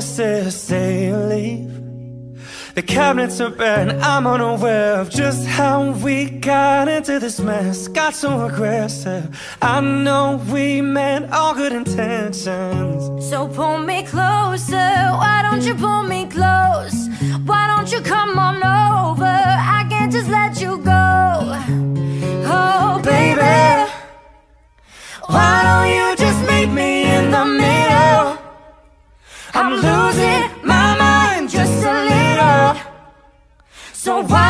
the say you leave. The cabinets are and I'm unaware of just how we got into this mess Got so aggressive I know we meant all good intentions So pull me closer, why don't you pull me close? Why don't you come on over? I can't just let you go. Oh, baby. Why don't you just meet me in the middle? I'm losing my mind just a little. So why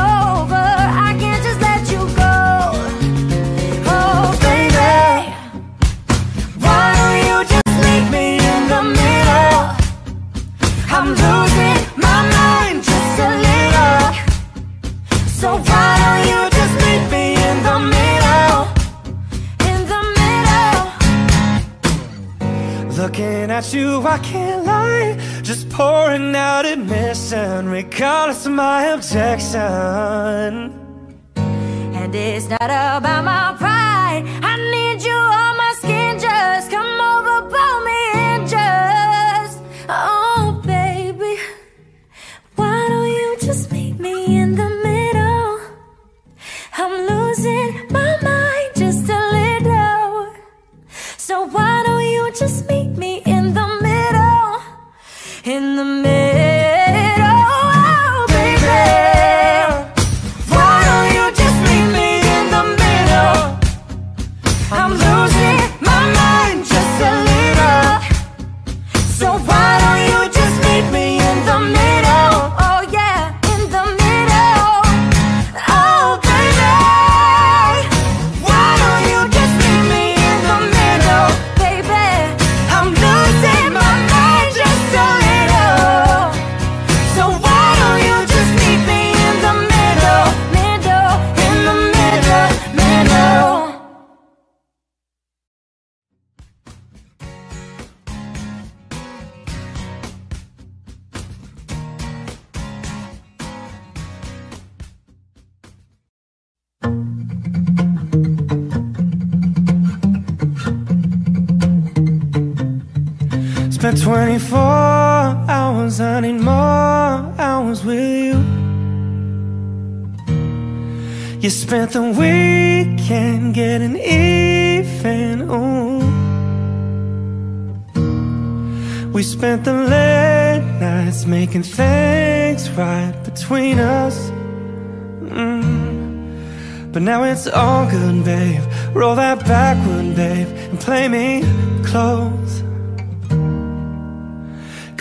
Looking at you, I can't lie. Just pouring out admission, regardless of my objection. And it's not about my You spent the weekend getting even, ooh. We spent the late nights making things right between us. Mm. But now it's all good, babe. Roll that Backwood, babe, and play me close.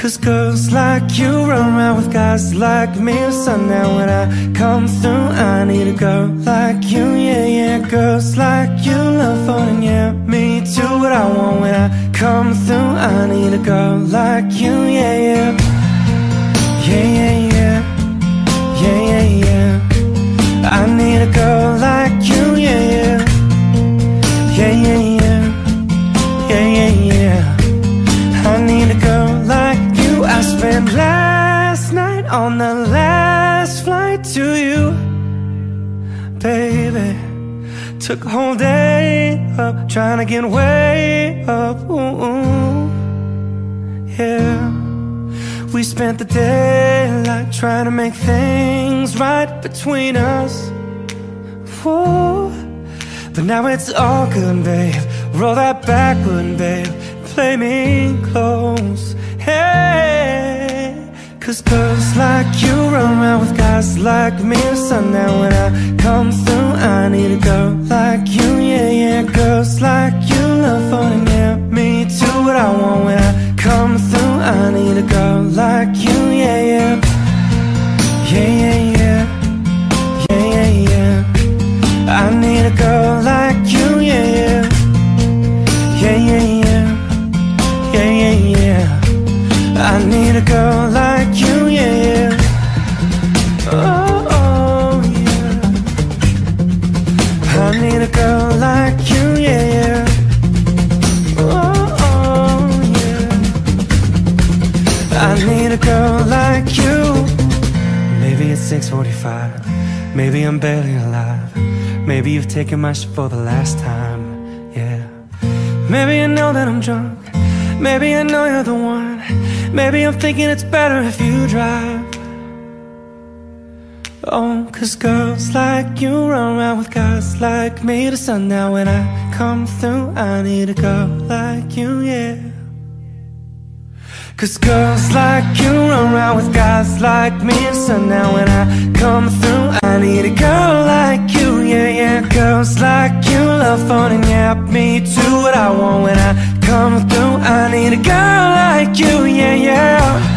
Cause girls like you run around with guys like me. So now when I come through I need a girl like you, yeah, yeah Girls like you love fun, yeah Me too, what I want when I come through I need a girl like you, yeah, yeah. Yeah, yeah, yeah. Yeah, yeah, yeah. I need a girl like you, yeah, yeah Yeah, yeah, yeah. Yeah, yeah, yeah spent last night on the last flight to you Baby. Took a whole day up Trying to get way up ooh, ooh. Yeah. We spent the daylight Trying to make things right between us Whoa. But now it's all good, babe. Roll that back, babe. Play me close. Cause girls like you run around with guys like me. Or sundown When I come through, I need a girl like you, yeah, yeah Girls like you love fun, yeah Me too, what I want when I come through I need a girl like you, yeah, yeah. Yeah, yeah, yeah. Yeah, yeah, yeah. I need a girl like Maybe I'm barely alive. Maybe you've taken my shit for the last time. Yeah. Maybe I know that I'm drunk. Maybe I know you're the one. Maybe I'm thinking it's better if you drive. Oh, cause girls like you run around with guys like me to sundown. When I come through, I need a girl like you, yeah. Cause girls like you run around with guys like me So now When I come through, I need a girl like you, yeah, yeah. Girls like you love fun and yeah, me too. What I want when I come through, I need a girl like you, yeah. Yeah,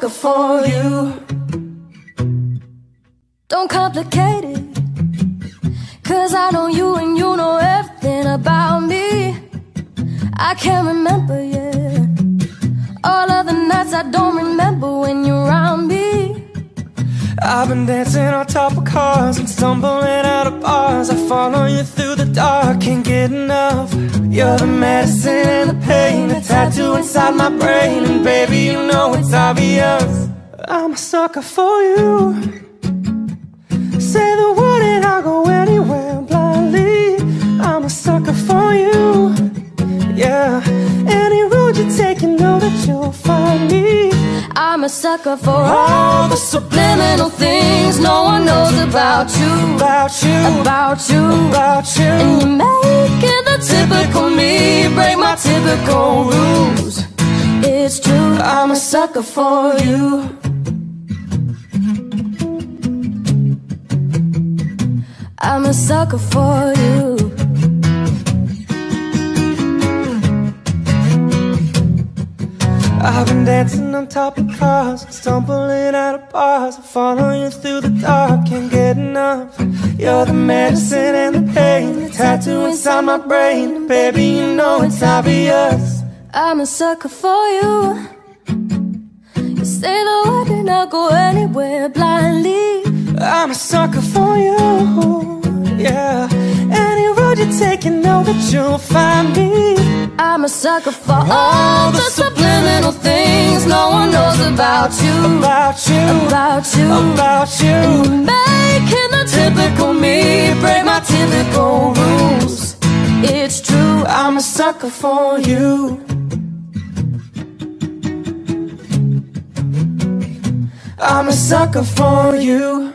sucker for I'm a sucker for you. I'm a sucker for you. I've been dancing on top of cars, stumbling out of bars. I follow you through the dark, can't get enough. You're the medicine and the pain, the tattoo inside my brain. Baby, you know it's obvious. I'm a sucker for you. Say the word and I'll go anywhere blindly. I'm a sucker for you. Yeah, any road you take, you know that you'll find me. I'm a sucker for all the subliminal things no one knows about you. About you, About you. about you. Making the typical me break my typical rules. It's true, I'm a sucker for you. I'm a sucker for you.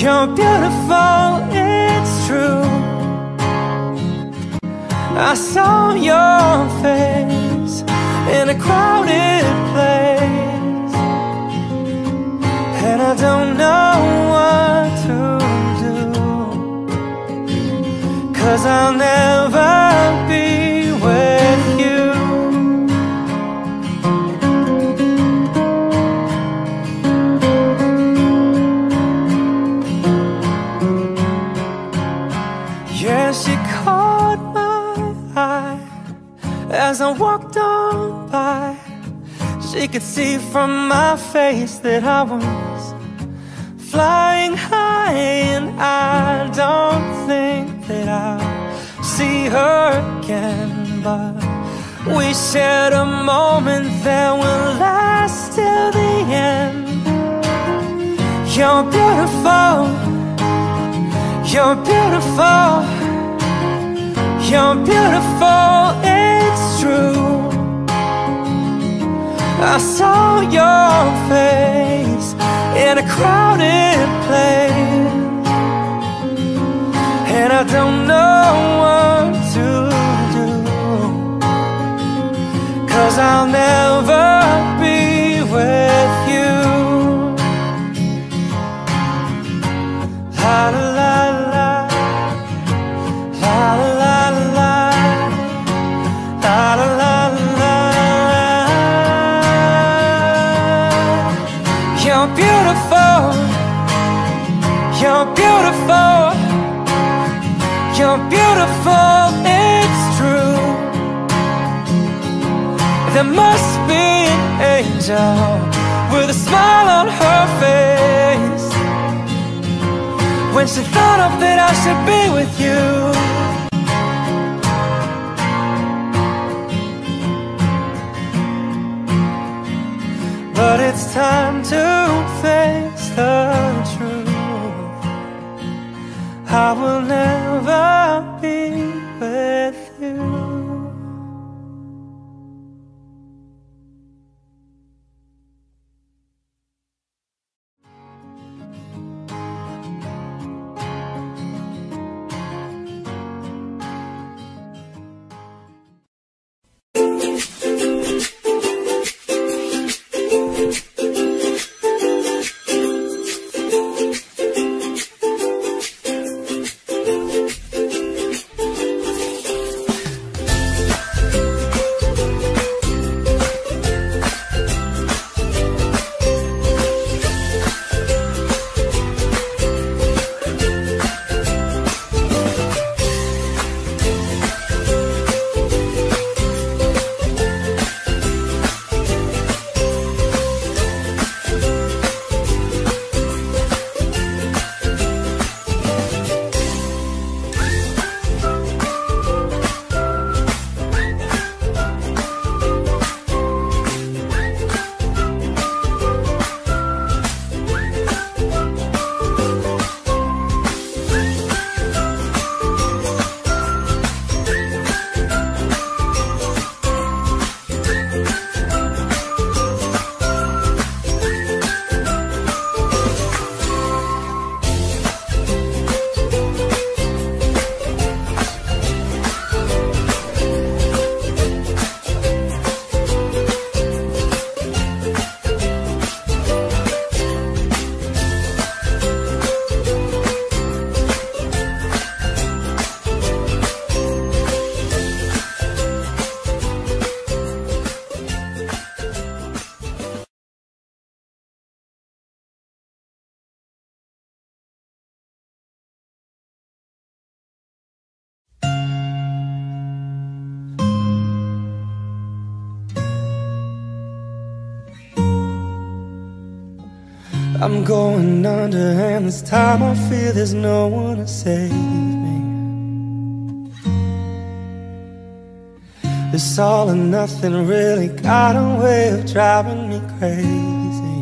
You're beautiful, it's true. I saw your face in a crowded place. And I don't know what to do. Cause I'll never She could see from my face that I was flying high, and I don't think that I'll see her again. But we shared a moment that will last till the end. You're beautiful. You're beautiful. You're beautiful, it's true. I saw your face in a crowded place, and I don't know what to do. Cause I'll never be with you. La You're beautiful, it's true. There must be an angel With a smile on her face. When she thought of that I should be with you. But it's time to face the I will never be I'm going under, and this time I feel there's no one to save me. This all or nothing really got a way of driving me crazy.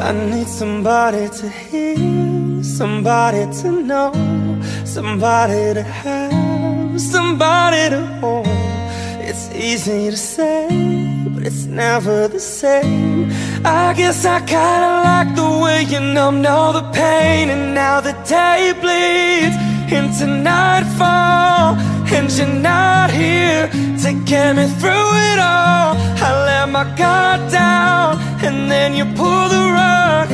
I need somebody to hear, somebody to know somebody to have, somebody to hold. It's easy to say, but it's never the same. I guess I kinda like the way you numbed all the pain, and now the day bleeds into nightfall, and you're not here to get me through it all. I let my guard down, and then you pull the rug.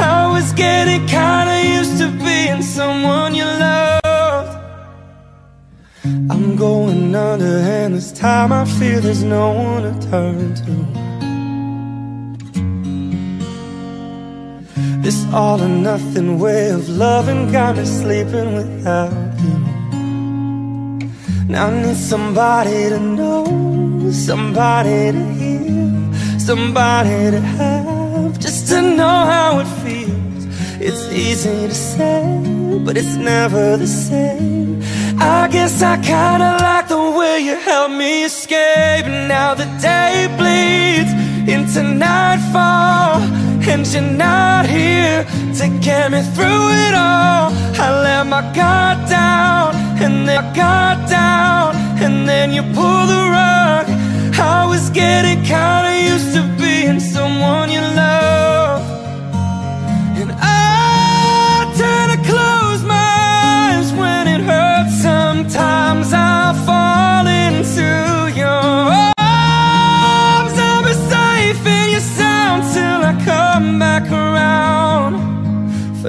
I was getting kinda used to being someone you loved. I'm going under, and this time I feel there's no one to turn to. This all or nothing way of loving got me sleeping without you. Now I need somebody to know, somebody to hear, somebody to have, just to know how it feels. It's easy to say, but it's never the same. I guess I kinda like the way you helped me escape. Now the day bleeds into nightfall, and you're not here to get me through it all. I let my guard down, and then I got down, and then you pull the rug. I was getting kinda used to being someone you love.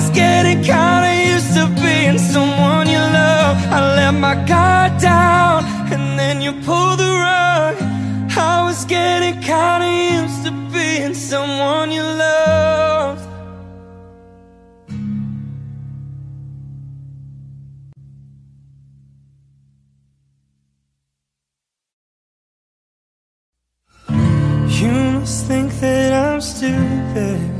Was getting kinda used to being someone you love. I let my guard down, and then you pull the rug. I was getting kinda used to being someone you loved. You must think that I'm stupid.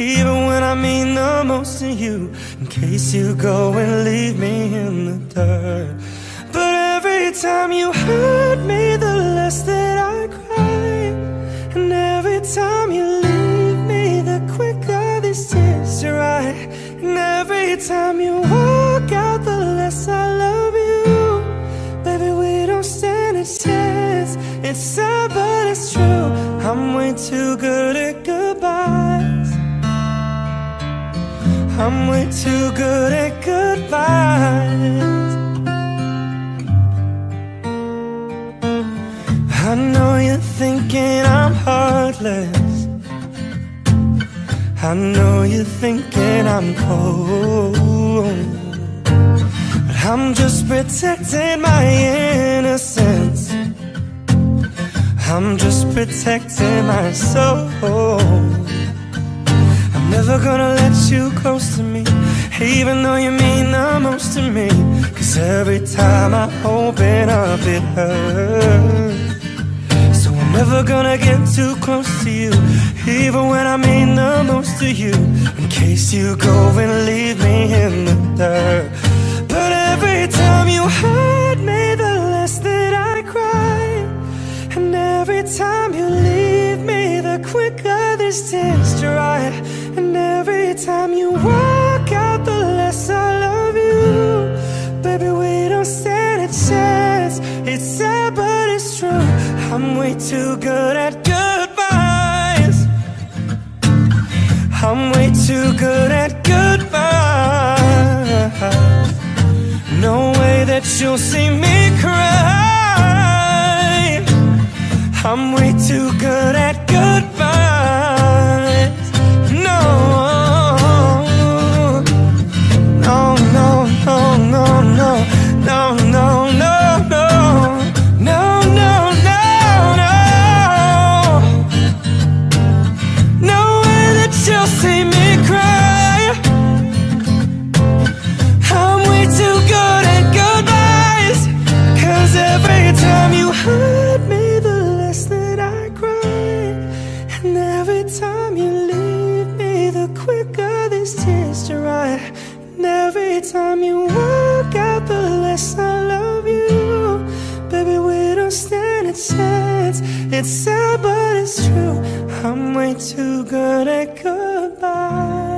even when I mean the most to you. In case you go and leave me in the dirt. But every time you hurt me, the less that I cry. And every time you leave me, the quicker these tears dry. And every time you walk out, the less I love you. Baby, we don't stand a chance. It's sad, but it's true. I'm way too good at goodbyes. I'm way too good at goodbyes. I know you're thinking I'm heartless. I know you're thinking I'm cold. But I'm just protecting my innocence. I'm just protecting my soul. Never gonna let you close to me, even though you mean the most to me. Cause every time I open up, it hurts. So I'm never gonna get too close to you, even when I mean the most to you. In case you go and leave me in the dirt. But every time you hurt me, the less that I cry. And every time you leave me, the quicker tears dry. And every time you walk out, the less I love you. Baby, we don't stand a chance. It's sad, but it's true. I'm way too good at goodbyes. I'm way too good at goodbyes. No way that you'll see me cry I'm way too good at goodbyes And every time you walk out The less I love you. Baby, we don't stand a chance. It's sad but it's true. I'm way too good at goodbyes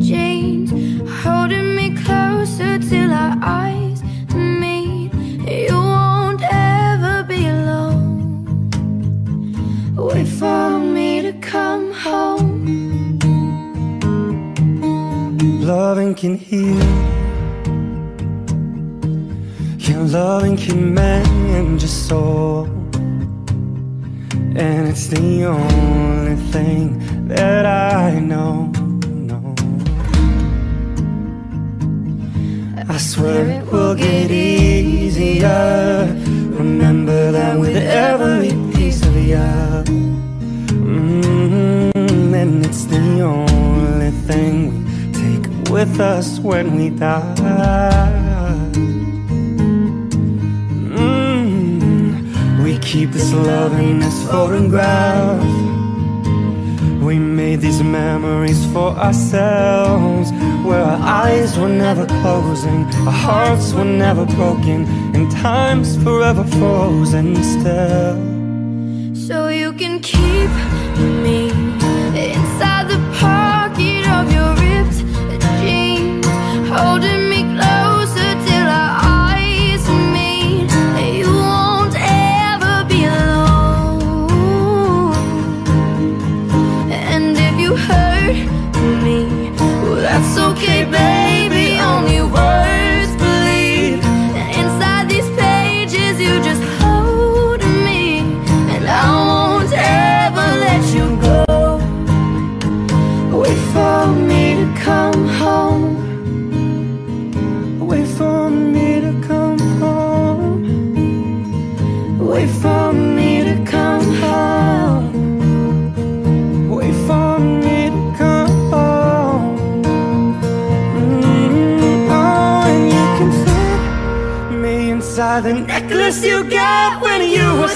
jeans, holding me closer till our eyes meet. You won't ever be alone. Wait for me to come home. Loving can heal. Yeah, loving can mend your soul. And it's the only thing that I know. I swear it will get easier. Remember that with every piece of you. Mm, and it's the only thing we take with us when we die. Mm, we keep this love in this photograph. We made these memories for ourselves Where our eyes were never closing Our hearts were never broken And time's forever frozen still. So you can keep me inside the pocket of your ripped jeans, holding the necklace you got when you were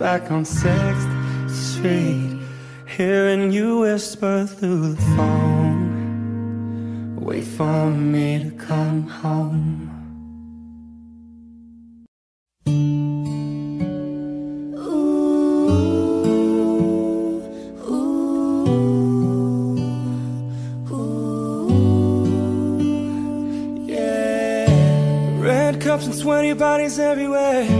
back on 6th Street. Hearing you whisper through the phone. Wait for me to come home. Cups and sweaty bodies everywhere.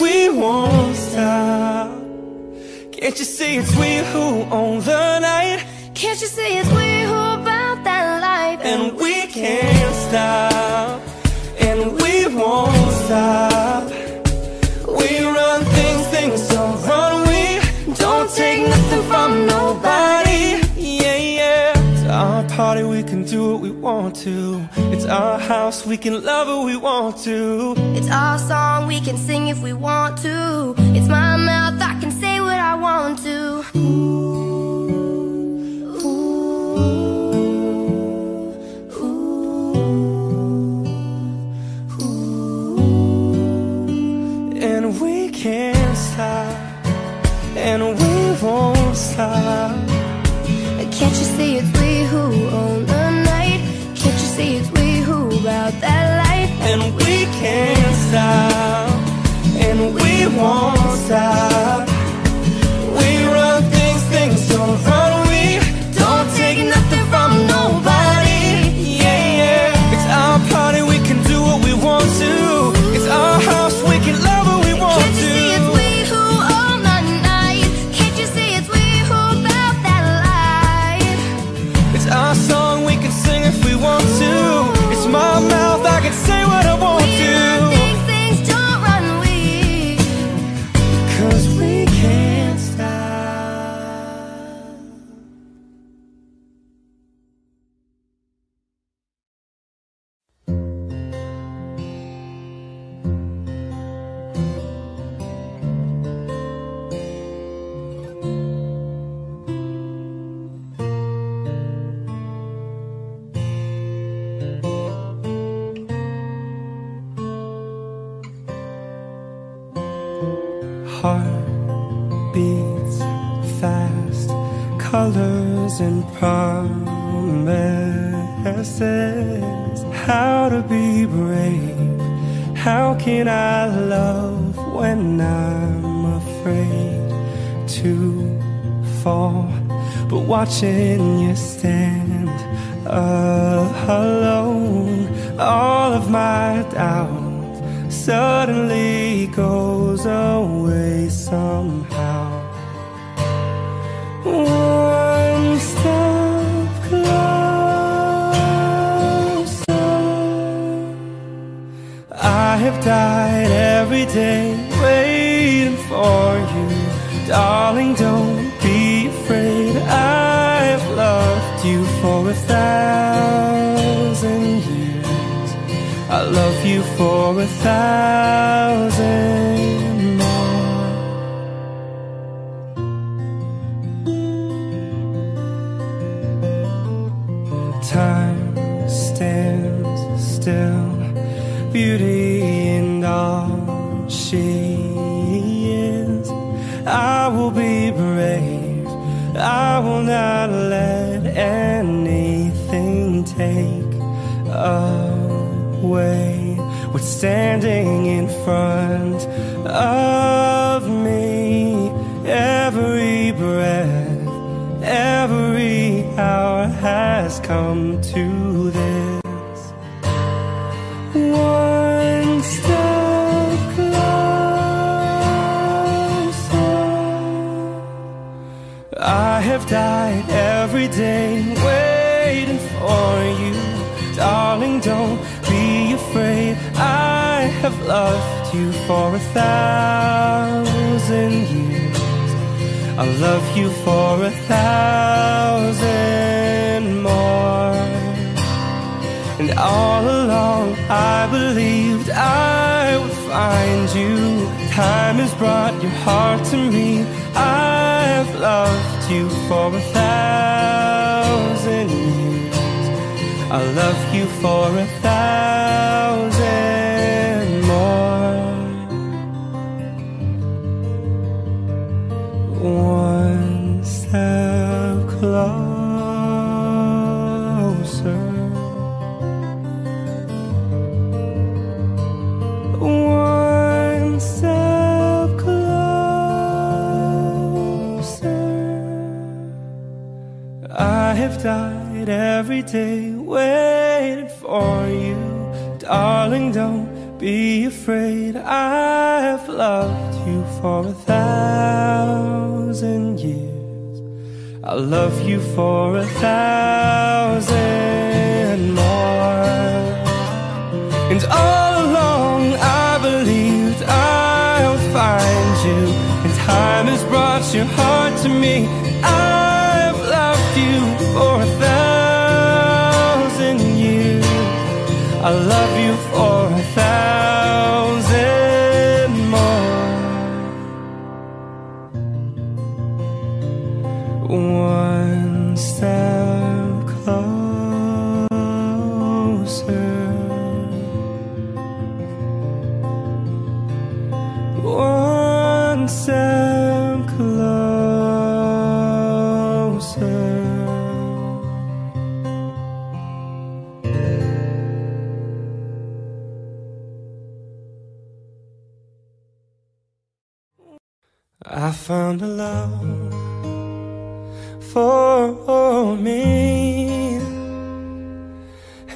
we won't stop. Can't you see it's we who own the night? Can't you see it's we who about that life? And we can't stop, and we won't stop. Party, we can do what we want to. It's our house, we can love who we want to. It's our song, we can sing if we want to. It's my mouth, I can say what I want to. And we can't stop, and we won't stop. About that life? And we can't stop, and we won't stop.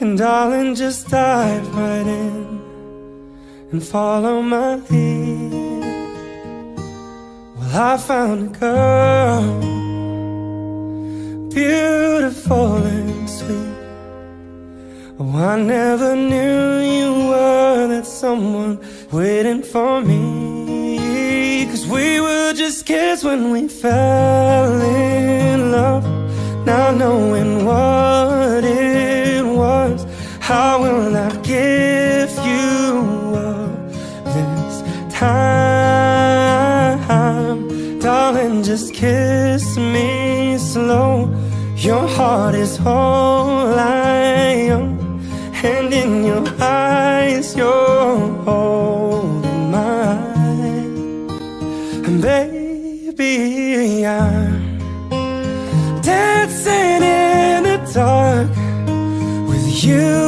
And darling, just dive right in and follow my lead. Well, I found a girl, beautiful and sweet. Oh, I never knew you were that someone waiting for me. Cause we were just kids when we fell in love. Now knowing what it how will I give you up this time? Darling, just kiss me slow. Your heart is whole I am. And in your eyes, you're holding mine. And baby, I'm dancing in the dark with you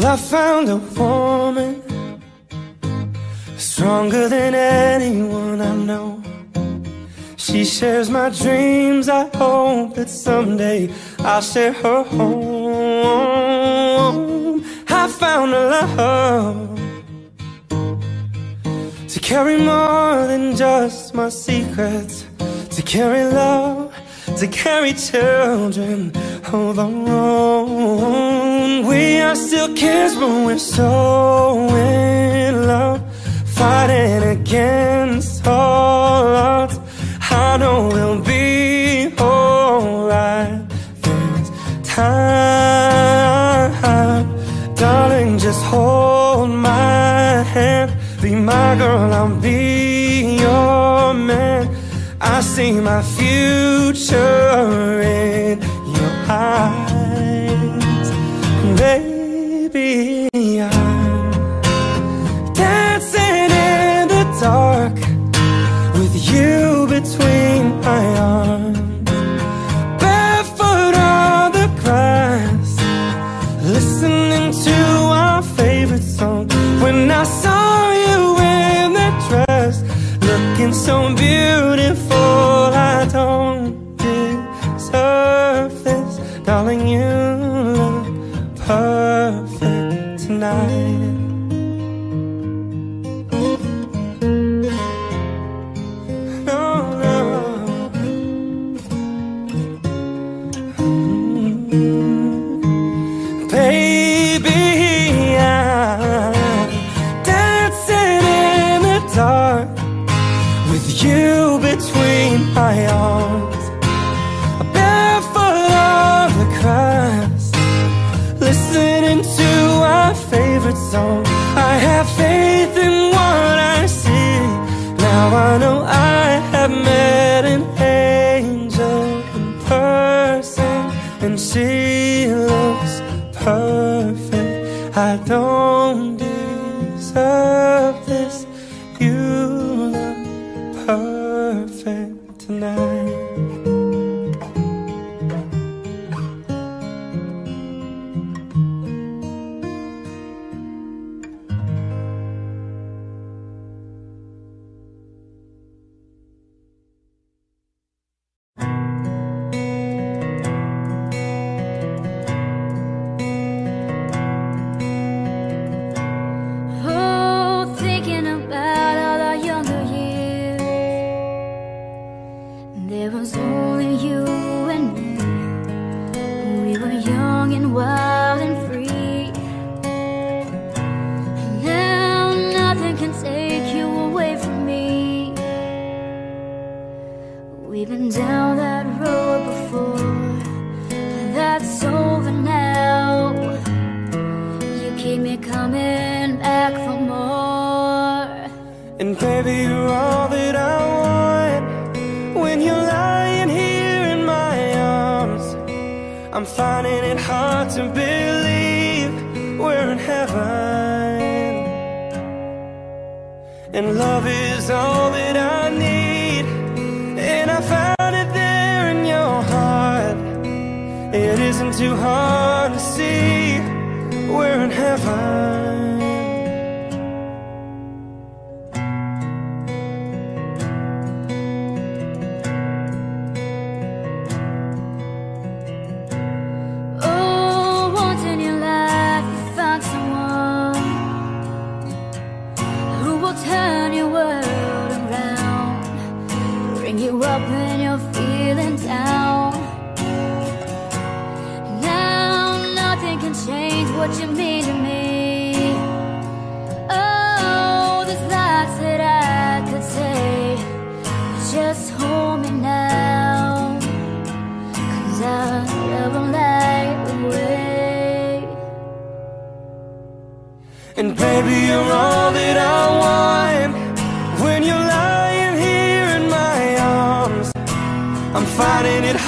Well, I found a woman stronger than anyone I know. She shares my dreams. I hope that someday I'll share her home. I found a love to carry more than just my secrets, to carry love, to carry children of our own. We are still kids, but we're so in love, fighting against all odds. I know we'll be alright this time. Darling, just hold see my future in your eyes. Baby, I'm dancing in the dark with you between my arms. Barefoot on the grass, listening to our favorite song. When I saw you in that dress, looking so beautiful, Darling, you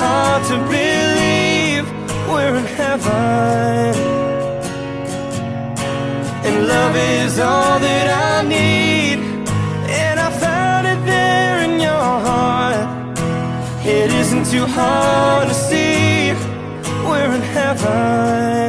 hard to believe we're in heaven. And love is all that I need. And I found it there in your heart. It isn't too hard to see we're in heaven.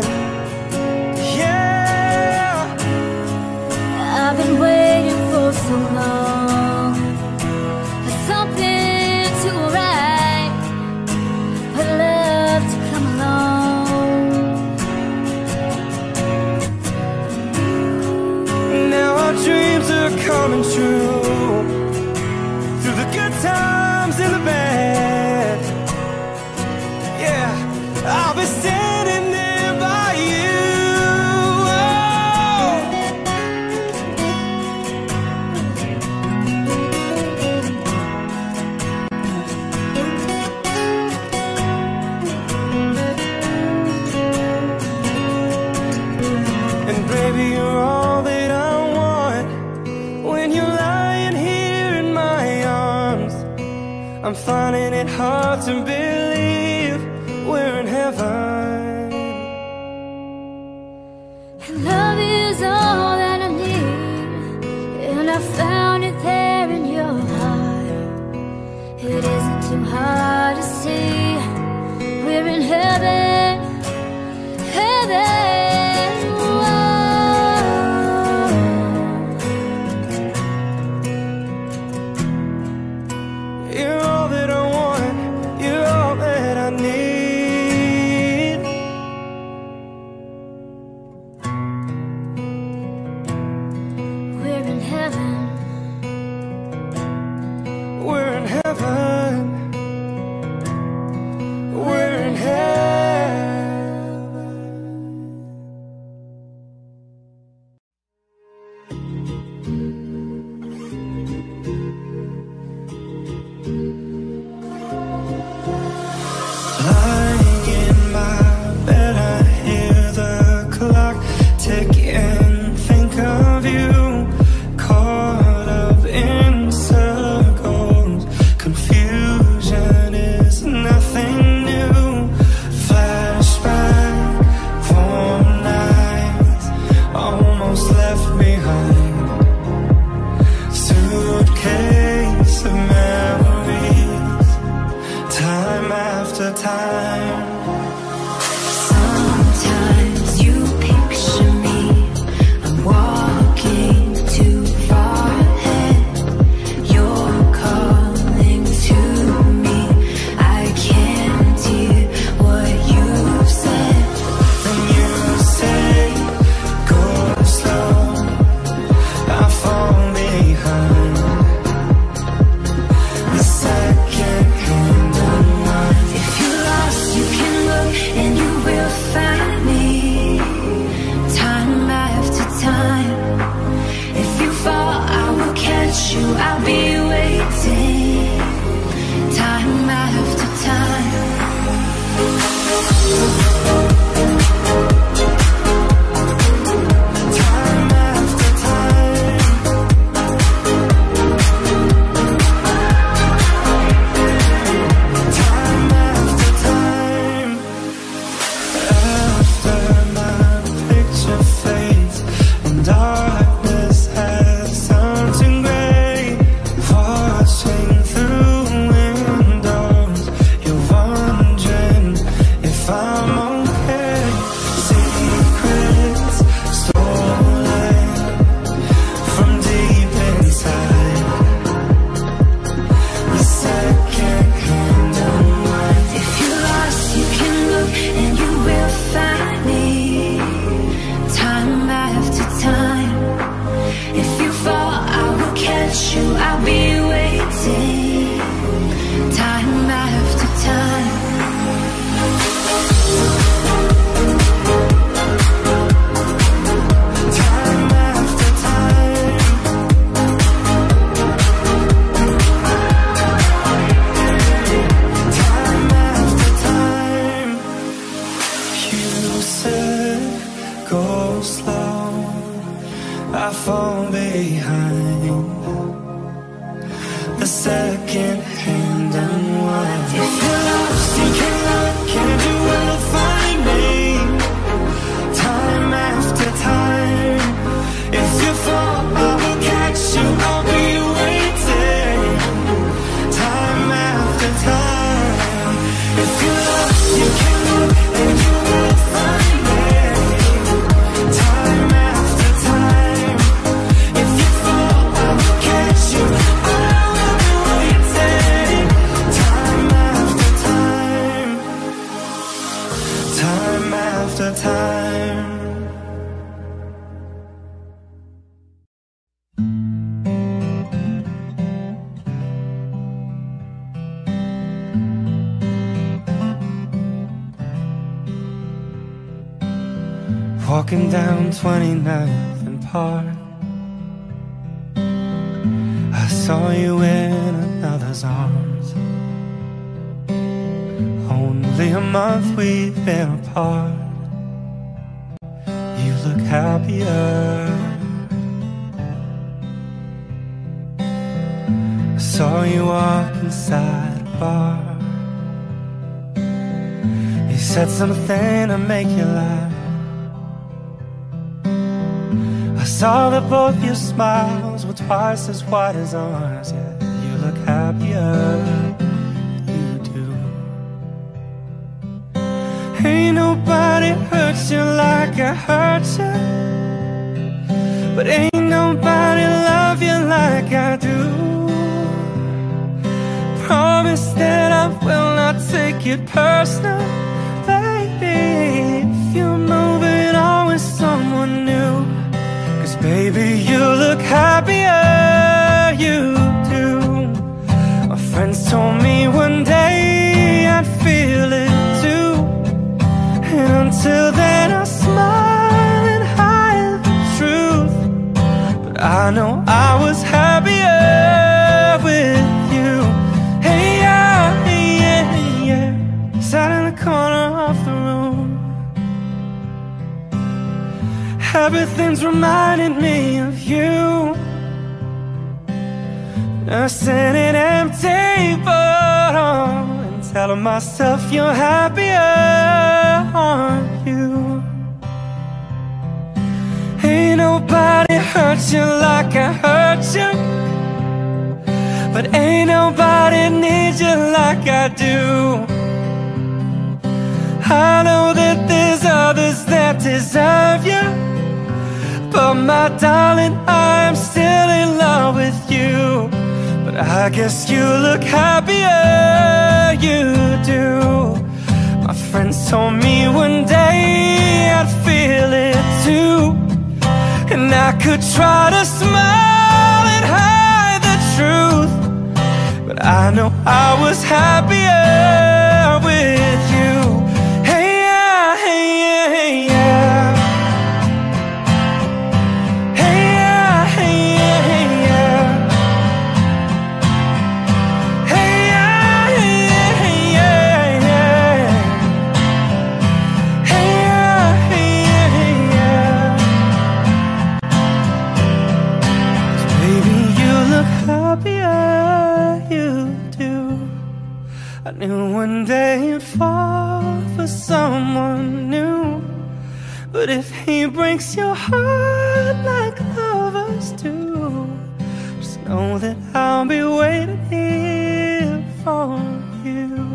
I'm finding it hard to believe 29 both your smiles were twice as wide as ours. Yeah, you look happier, you do. Ain't nobody hurts you like I hurt you, but ain't nobody love you like I do. Promise that I will not take it personal, baby. If you're moving on with someone new. Baby, you look happier, you do. My friends told me one day I'd feel it too. And until then I smile and hide the truth. But I know I was Everything's reminding me of you. Nursing an empty bottle And telling myself you're happier, aren't you? Ain't nobody hurt you like I hurt you. But ain't nobody needs you like I do. I know that there's others that deserve you but my darling, I'm still in love with you. But I guess you look happier, you do. My friends told me one day I'd feel it too. And I could try to smile and hide the truth. But I know I was happier Knew one day you'd fall for someone new. But if he breaks your heart like lovers do, just know that I'll be waiting here for you.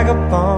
Vagabonds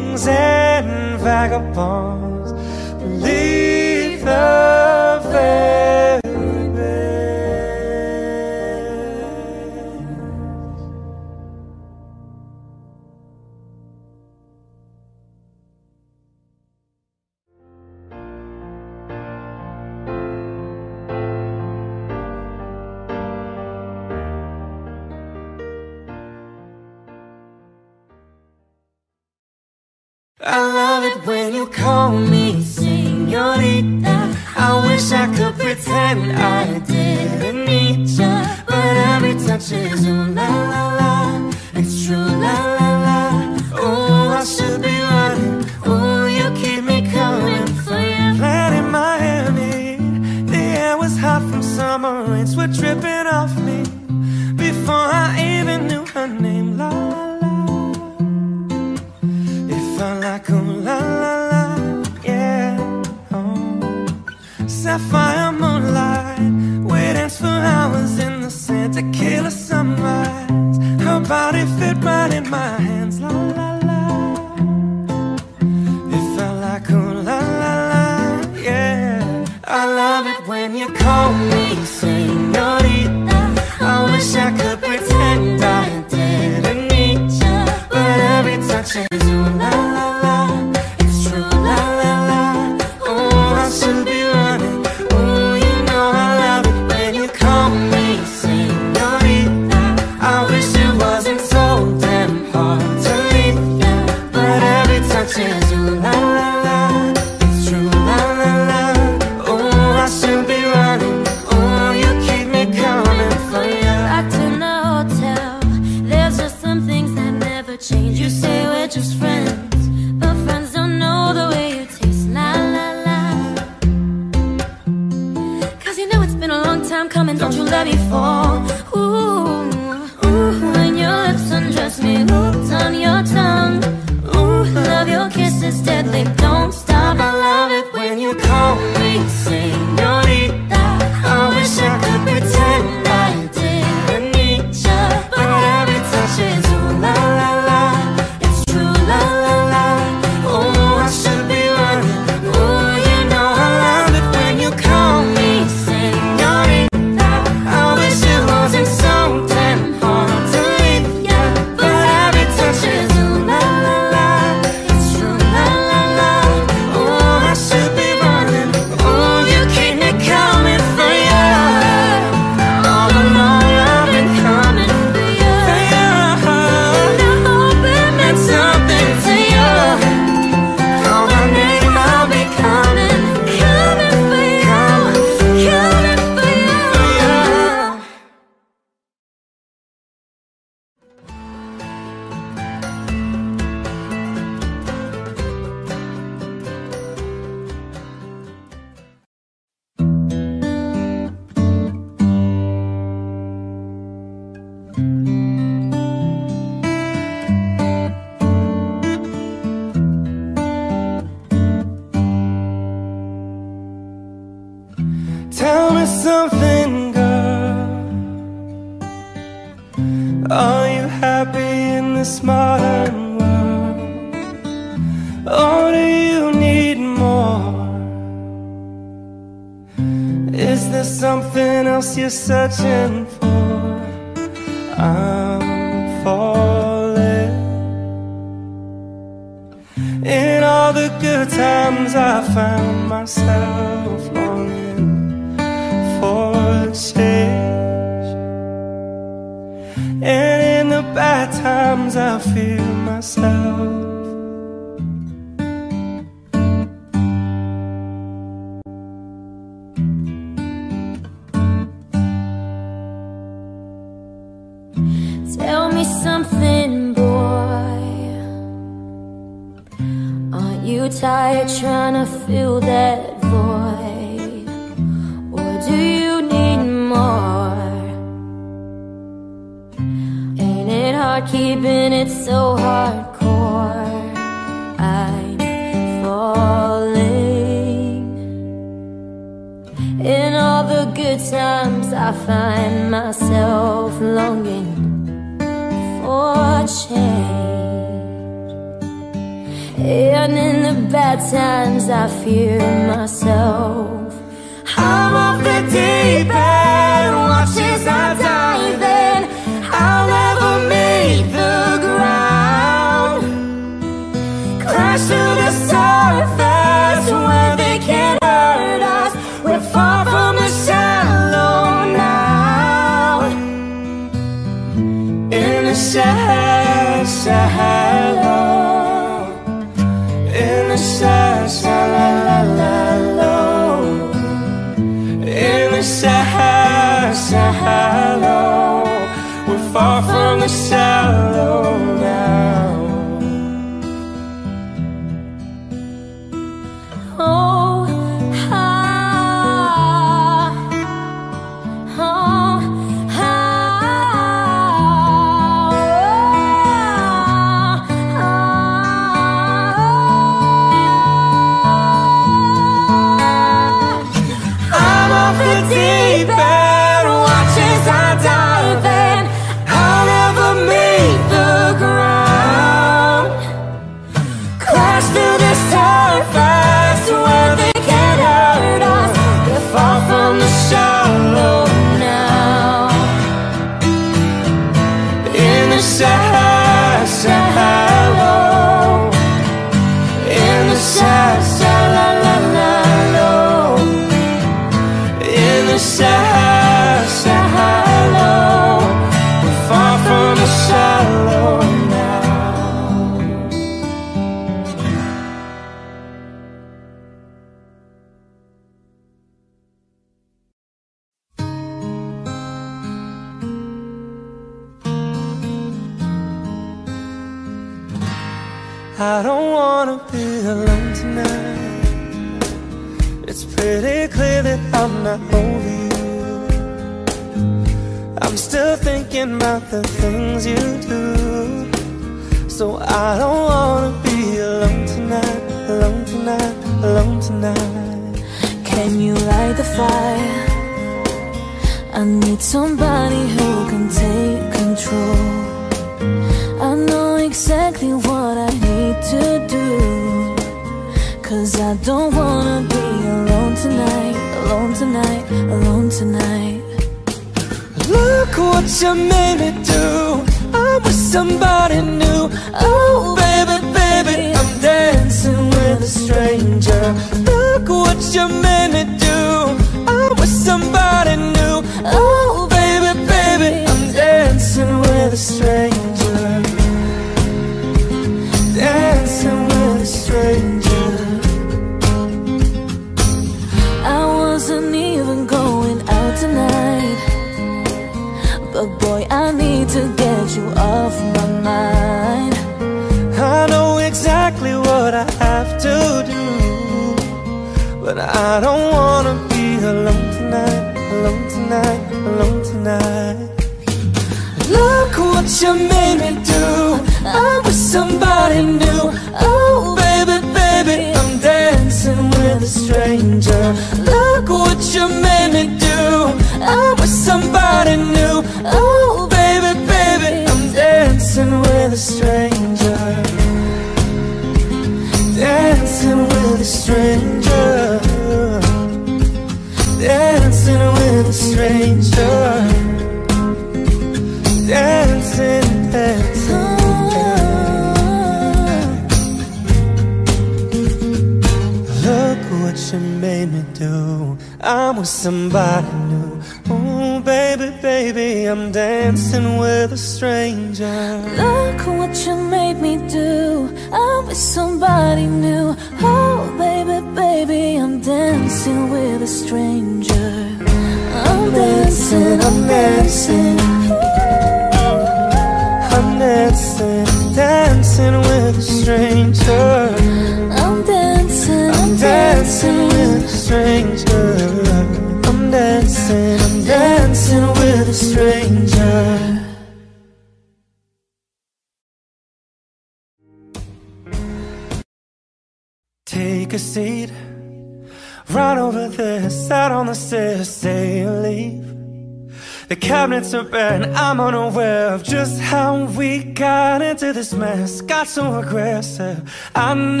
so aggressive. I.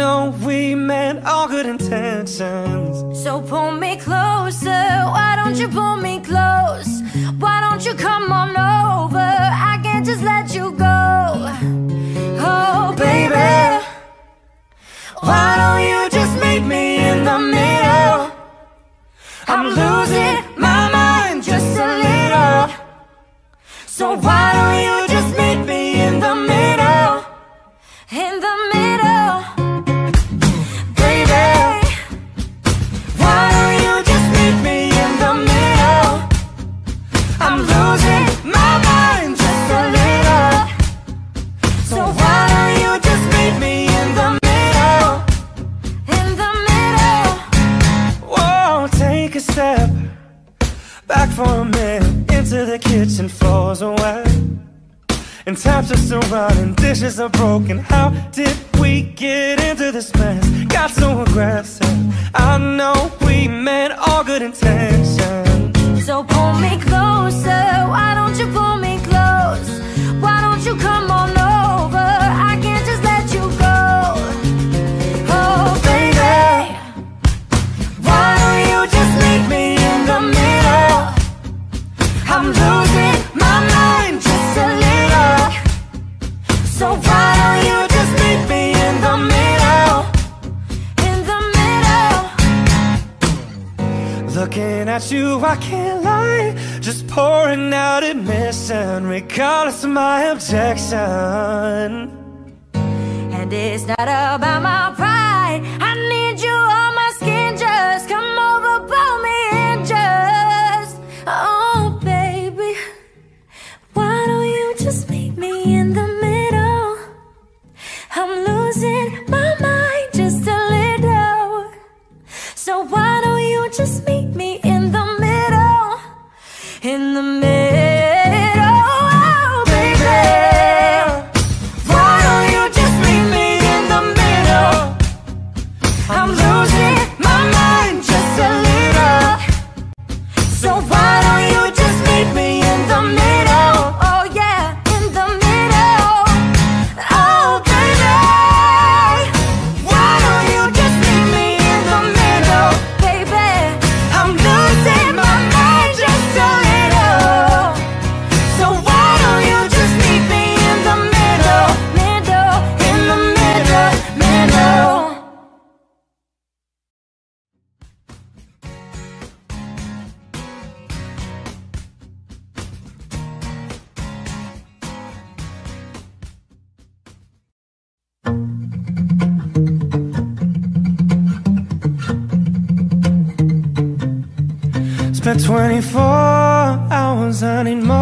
24 hours, I need more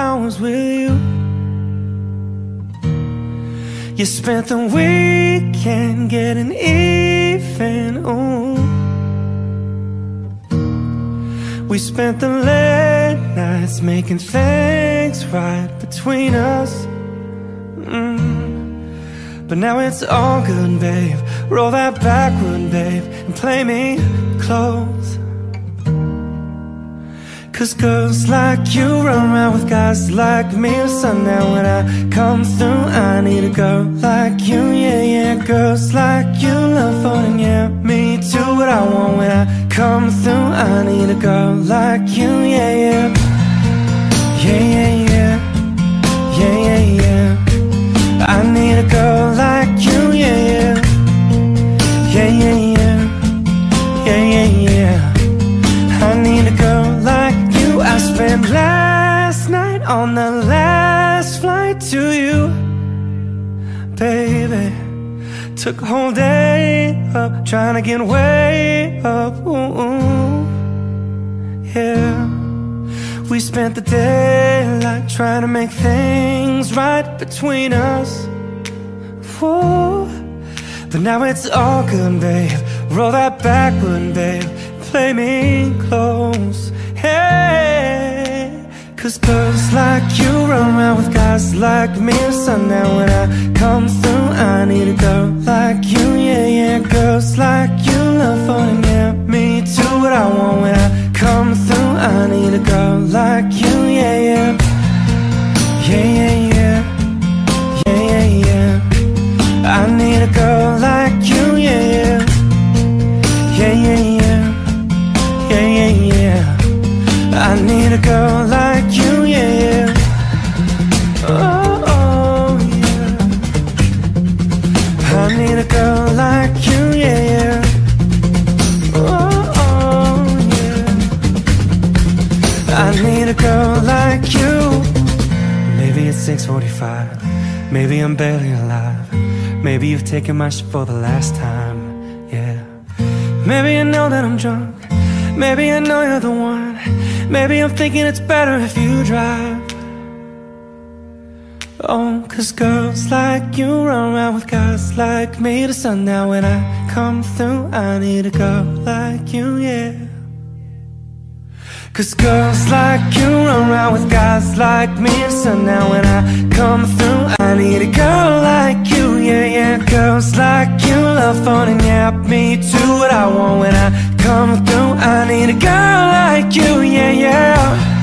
hours with you. You spent the weekend getting even, ooh. We spent the late nights making things right between us mm. But now it's all good, babe. Roll that Backwood, babe And play me close. Cause girls like you run around with guys like me. So now when I come through I need a girl like you, yeah, yeah. Girls like you love fun, yeah. Me too, what I want when I come through I need a girl like you, yeah. Yeah, yeah, yeah. Yeah, yeah, yeah. I need a girl spent last night on the last flight to you Baby. Took a whole day up Trying to get way up ooh, ooh. Yeah. We spent the daylight Trying to make things right between us Whoa. But now it's all good, babe. Roll that Backwood, babe. Play me close Cause girls like you run around with guys like me. So now when I come through I need a girl like you, yeah, yeah Girls like you love fun yeah Me too, what I want when I come through I need a girl like you, yeah, yeah. Yeah, yeah, yeah. Yeah, yeah, yeah. I need a girl like you, yeah, yeah. Yeah, yeah, yeah. Yeah, yeah, yeah. I need a girl 6.45 Maybe I'm barely alive. Maybe you've taken my shit for the last time. Yeah. Maybe I know that I'm drunk. Maybe I know you're the one. Maybe I'm thinking it's better if you drive. Oh, cause girls like you run around with guys like me. To sundown When I come through, I need a girl like you, yeah Cause girls like you run around with guys like me. So now when I come through I need a girl like you, yeah, yeah. Girls like you love fun and yeah Me too, what I want. When I come through I need a girl like you, yeah Yeah,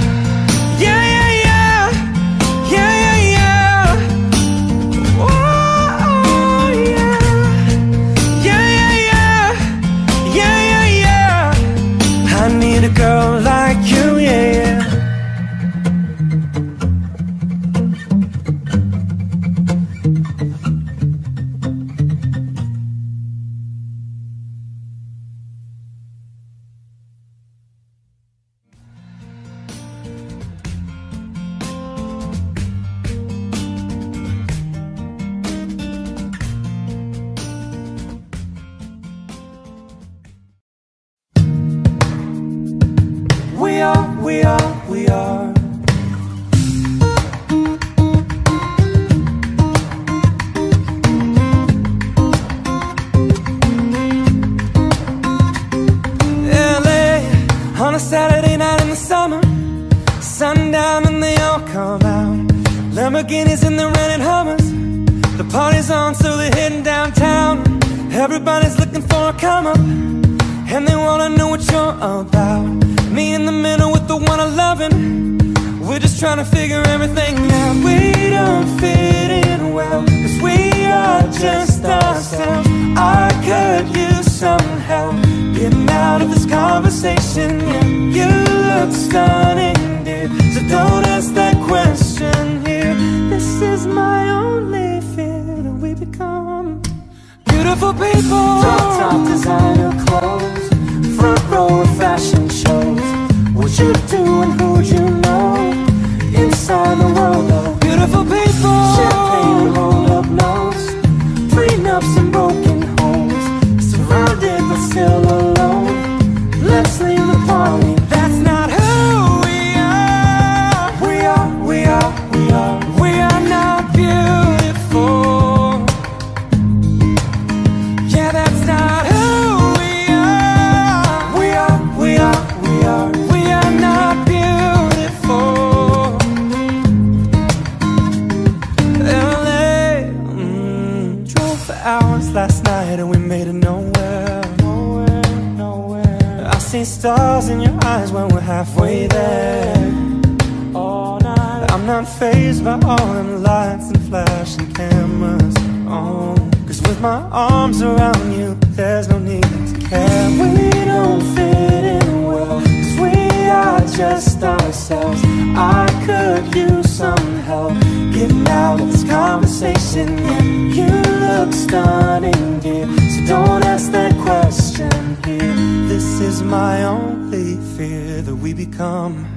ourselves. I could use some help. Getting out of this conversation. Yeah, you look stunning, dear. So don't ask that question here This is my only fear That we become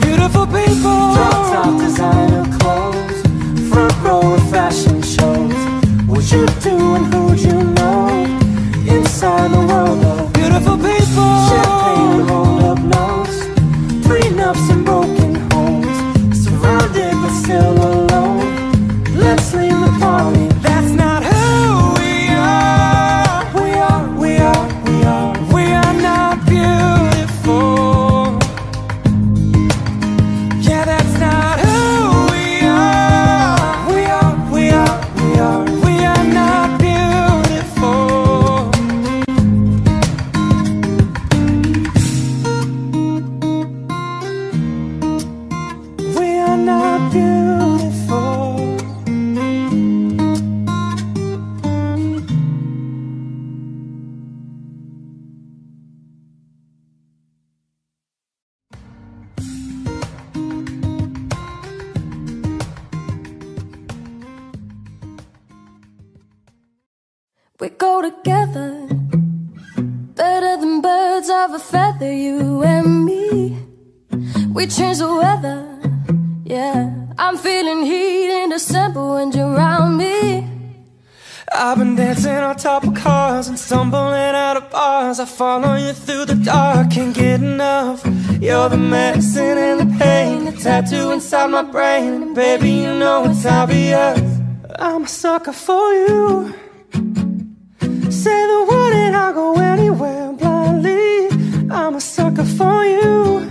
Beautiful people. Drop top designer clothes Front row of fashion shows. What you do and who'd you know. Inside the world of beautiful people Prenups and broken baby, you know it's obvious. I'm a sucker for you. Say the word and I'll go anywhere blindly. I'm a sucker for you.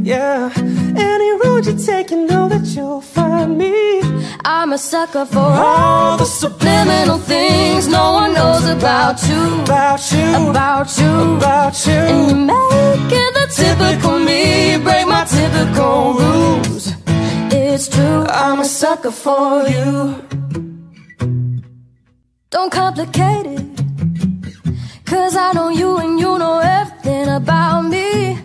Yeah, any road you take, you know that you'll find me. I'm a sucker for all the subliminal things no one knows about you. About you, About you. about you. And you make it the typical me, break my typical rules. It's true, I'm a sucker for you. don't complicate it. Cause I know you and you know everything about me.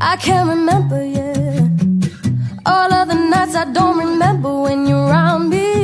I can't remember, yeah. All of the nights I don't remember when you're around me.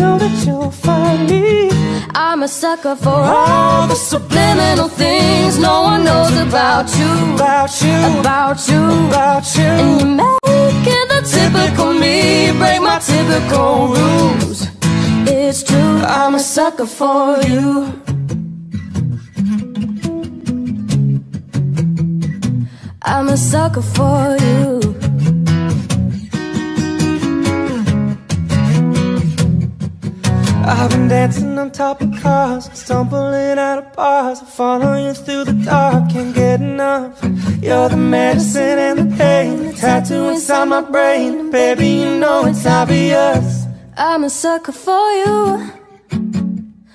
You'll find me. I'm a sucker for all the subliminal things no one knows about you. About you, About you. about you. And you make it the typical me, break my typical rules. It's true, I'm a sucker for you. I'm a sucker for you. I've been dancing on top of cars, stumbling out of bars. I follow you through the dark, can't get enough. You're the medicine and the pain, the tattoo inside my brain. Baby, you know it's obvious. I'm a sucker for you.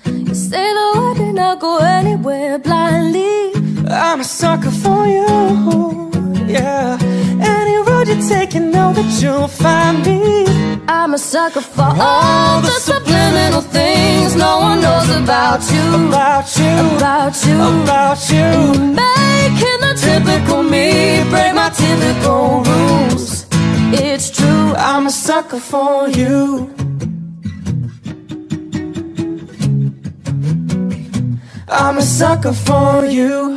You say the word and I'll go anywhere blindly. I'm a sucker for you. Yeah, road you take, you know that you'll find me. I'm a sucker for all the subliminal things no one knows about you. About you, About you. about you. Making the typical me break my typical rules. It's true, I'm a sucker for you. I'm a sucker for you.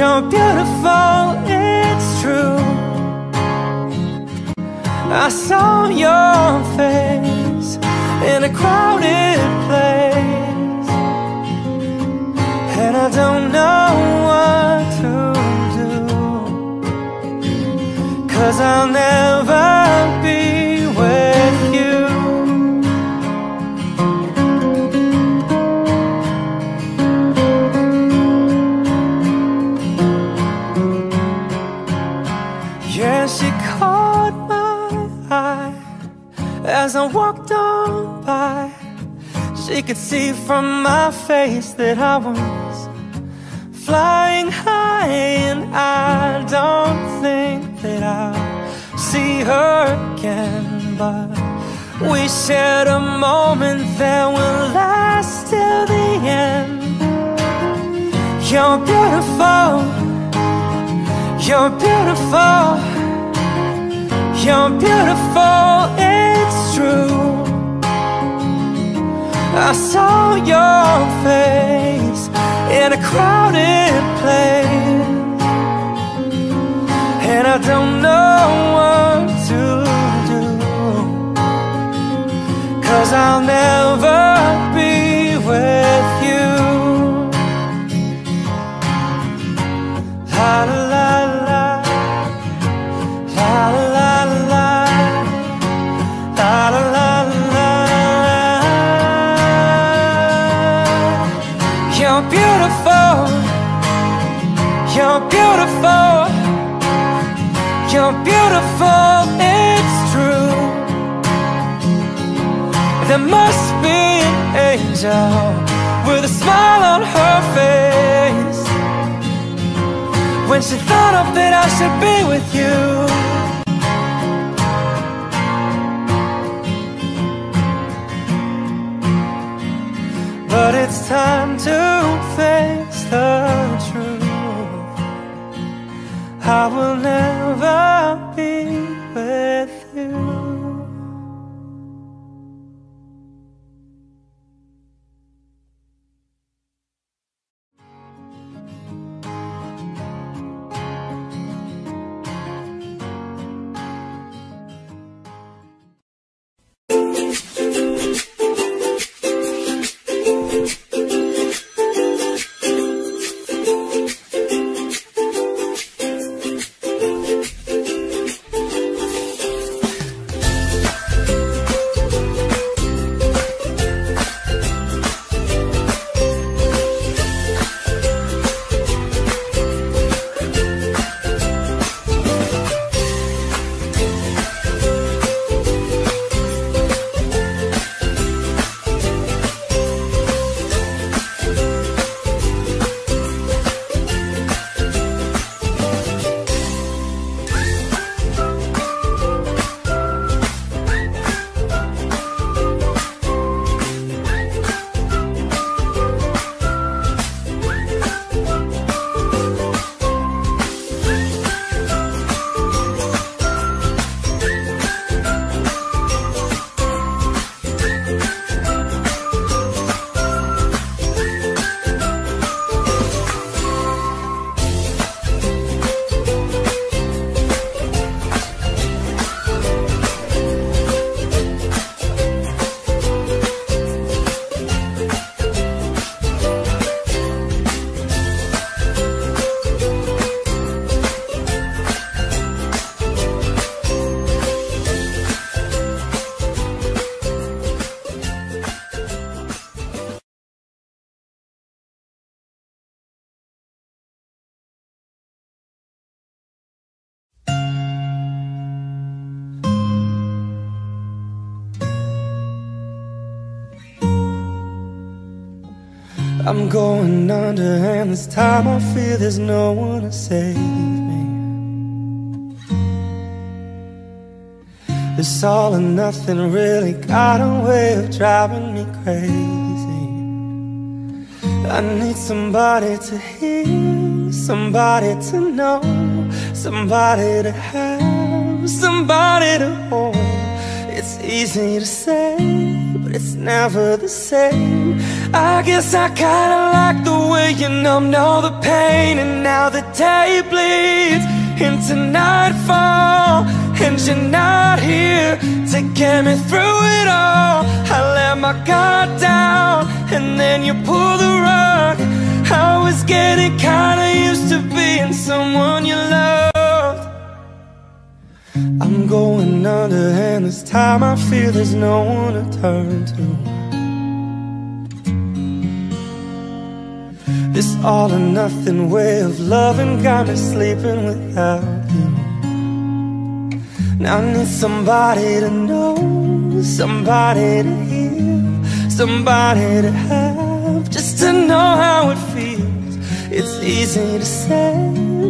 You're beautiful. It's true. I saw your face in a crowded place. And I don't know what to do. Cause I'll never be as I walked on by. She could see from my face that I was flying high, and I don't think that I'll see her again. But we shared a moment that will last till the end. You're beautiful. You're beautiful. You're beautiful. True. I saw your face in a crowded place, and I don't know what to do. Cause I'll never You're beautiful. It's true. There must be an angel with a smile on her face when she thought of that I should be with you. But it's time to face the I will never going under and this time I feel there's no one to save me. This all or nothing really got a way of driving me crazy. I need somebody to hear, somebody to know Somebody to have, somebody to hold. It's easy to say but it's never the same I guess I kinda like the way you numbed all the pain And now the day bleeds into nightfall And you're not here to get me through it all. I let my guard down and then you pull the rug. I was getting kinda used to being someone you love. I'm going under and this time I feel there's no one to turn to This all or nothing way of loving. Got me sleeping without you. Now I need somebody to know, somebody to hear Somebody to have, just to know how it feels. It's easy to say,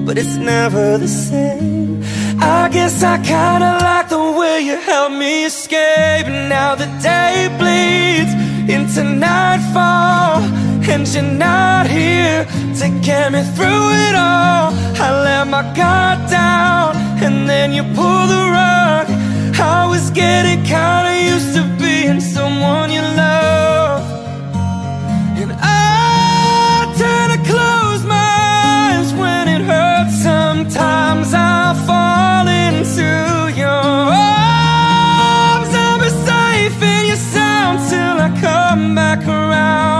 but it's never the same. I guess I kinda like the way you helped me escape. Now the day bleeds into nightfall And you're not here to get me through it all. I let my guard down and then you pull the rug. I was getting kinda used to being someone you love. And I tend to close my eyes when it hurts. Sometimes I fall into your arms. Be safe in your sound till I come back around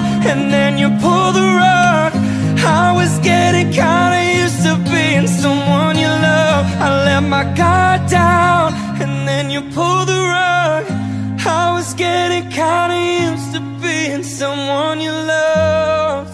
and then you pull the rug. I was getting kinda used to being someone you love. I let my guard down and then you pull the rug. I was getting kinda used to being someone you love.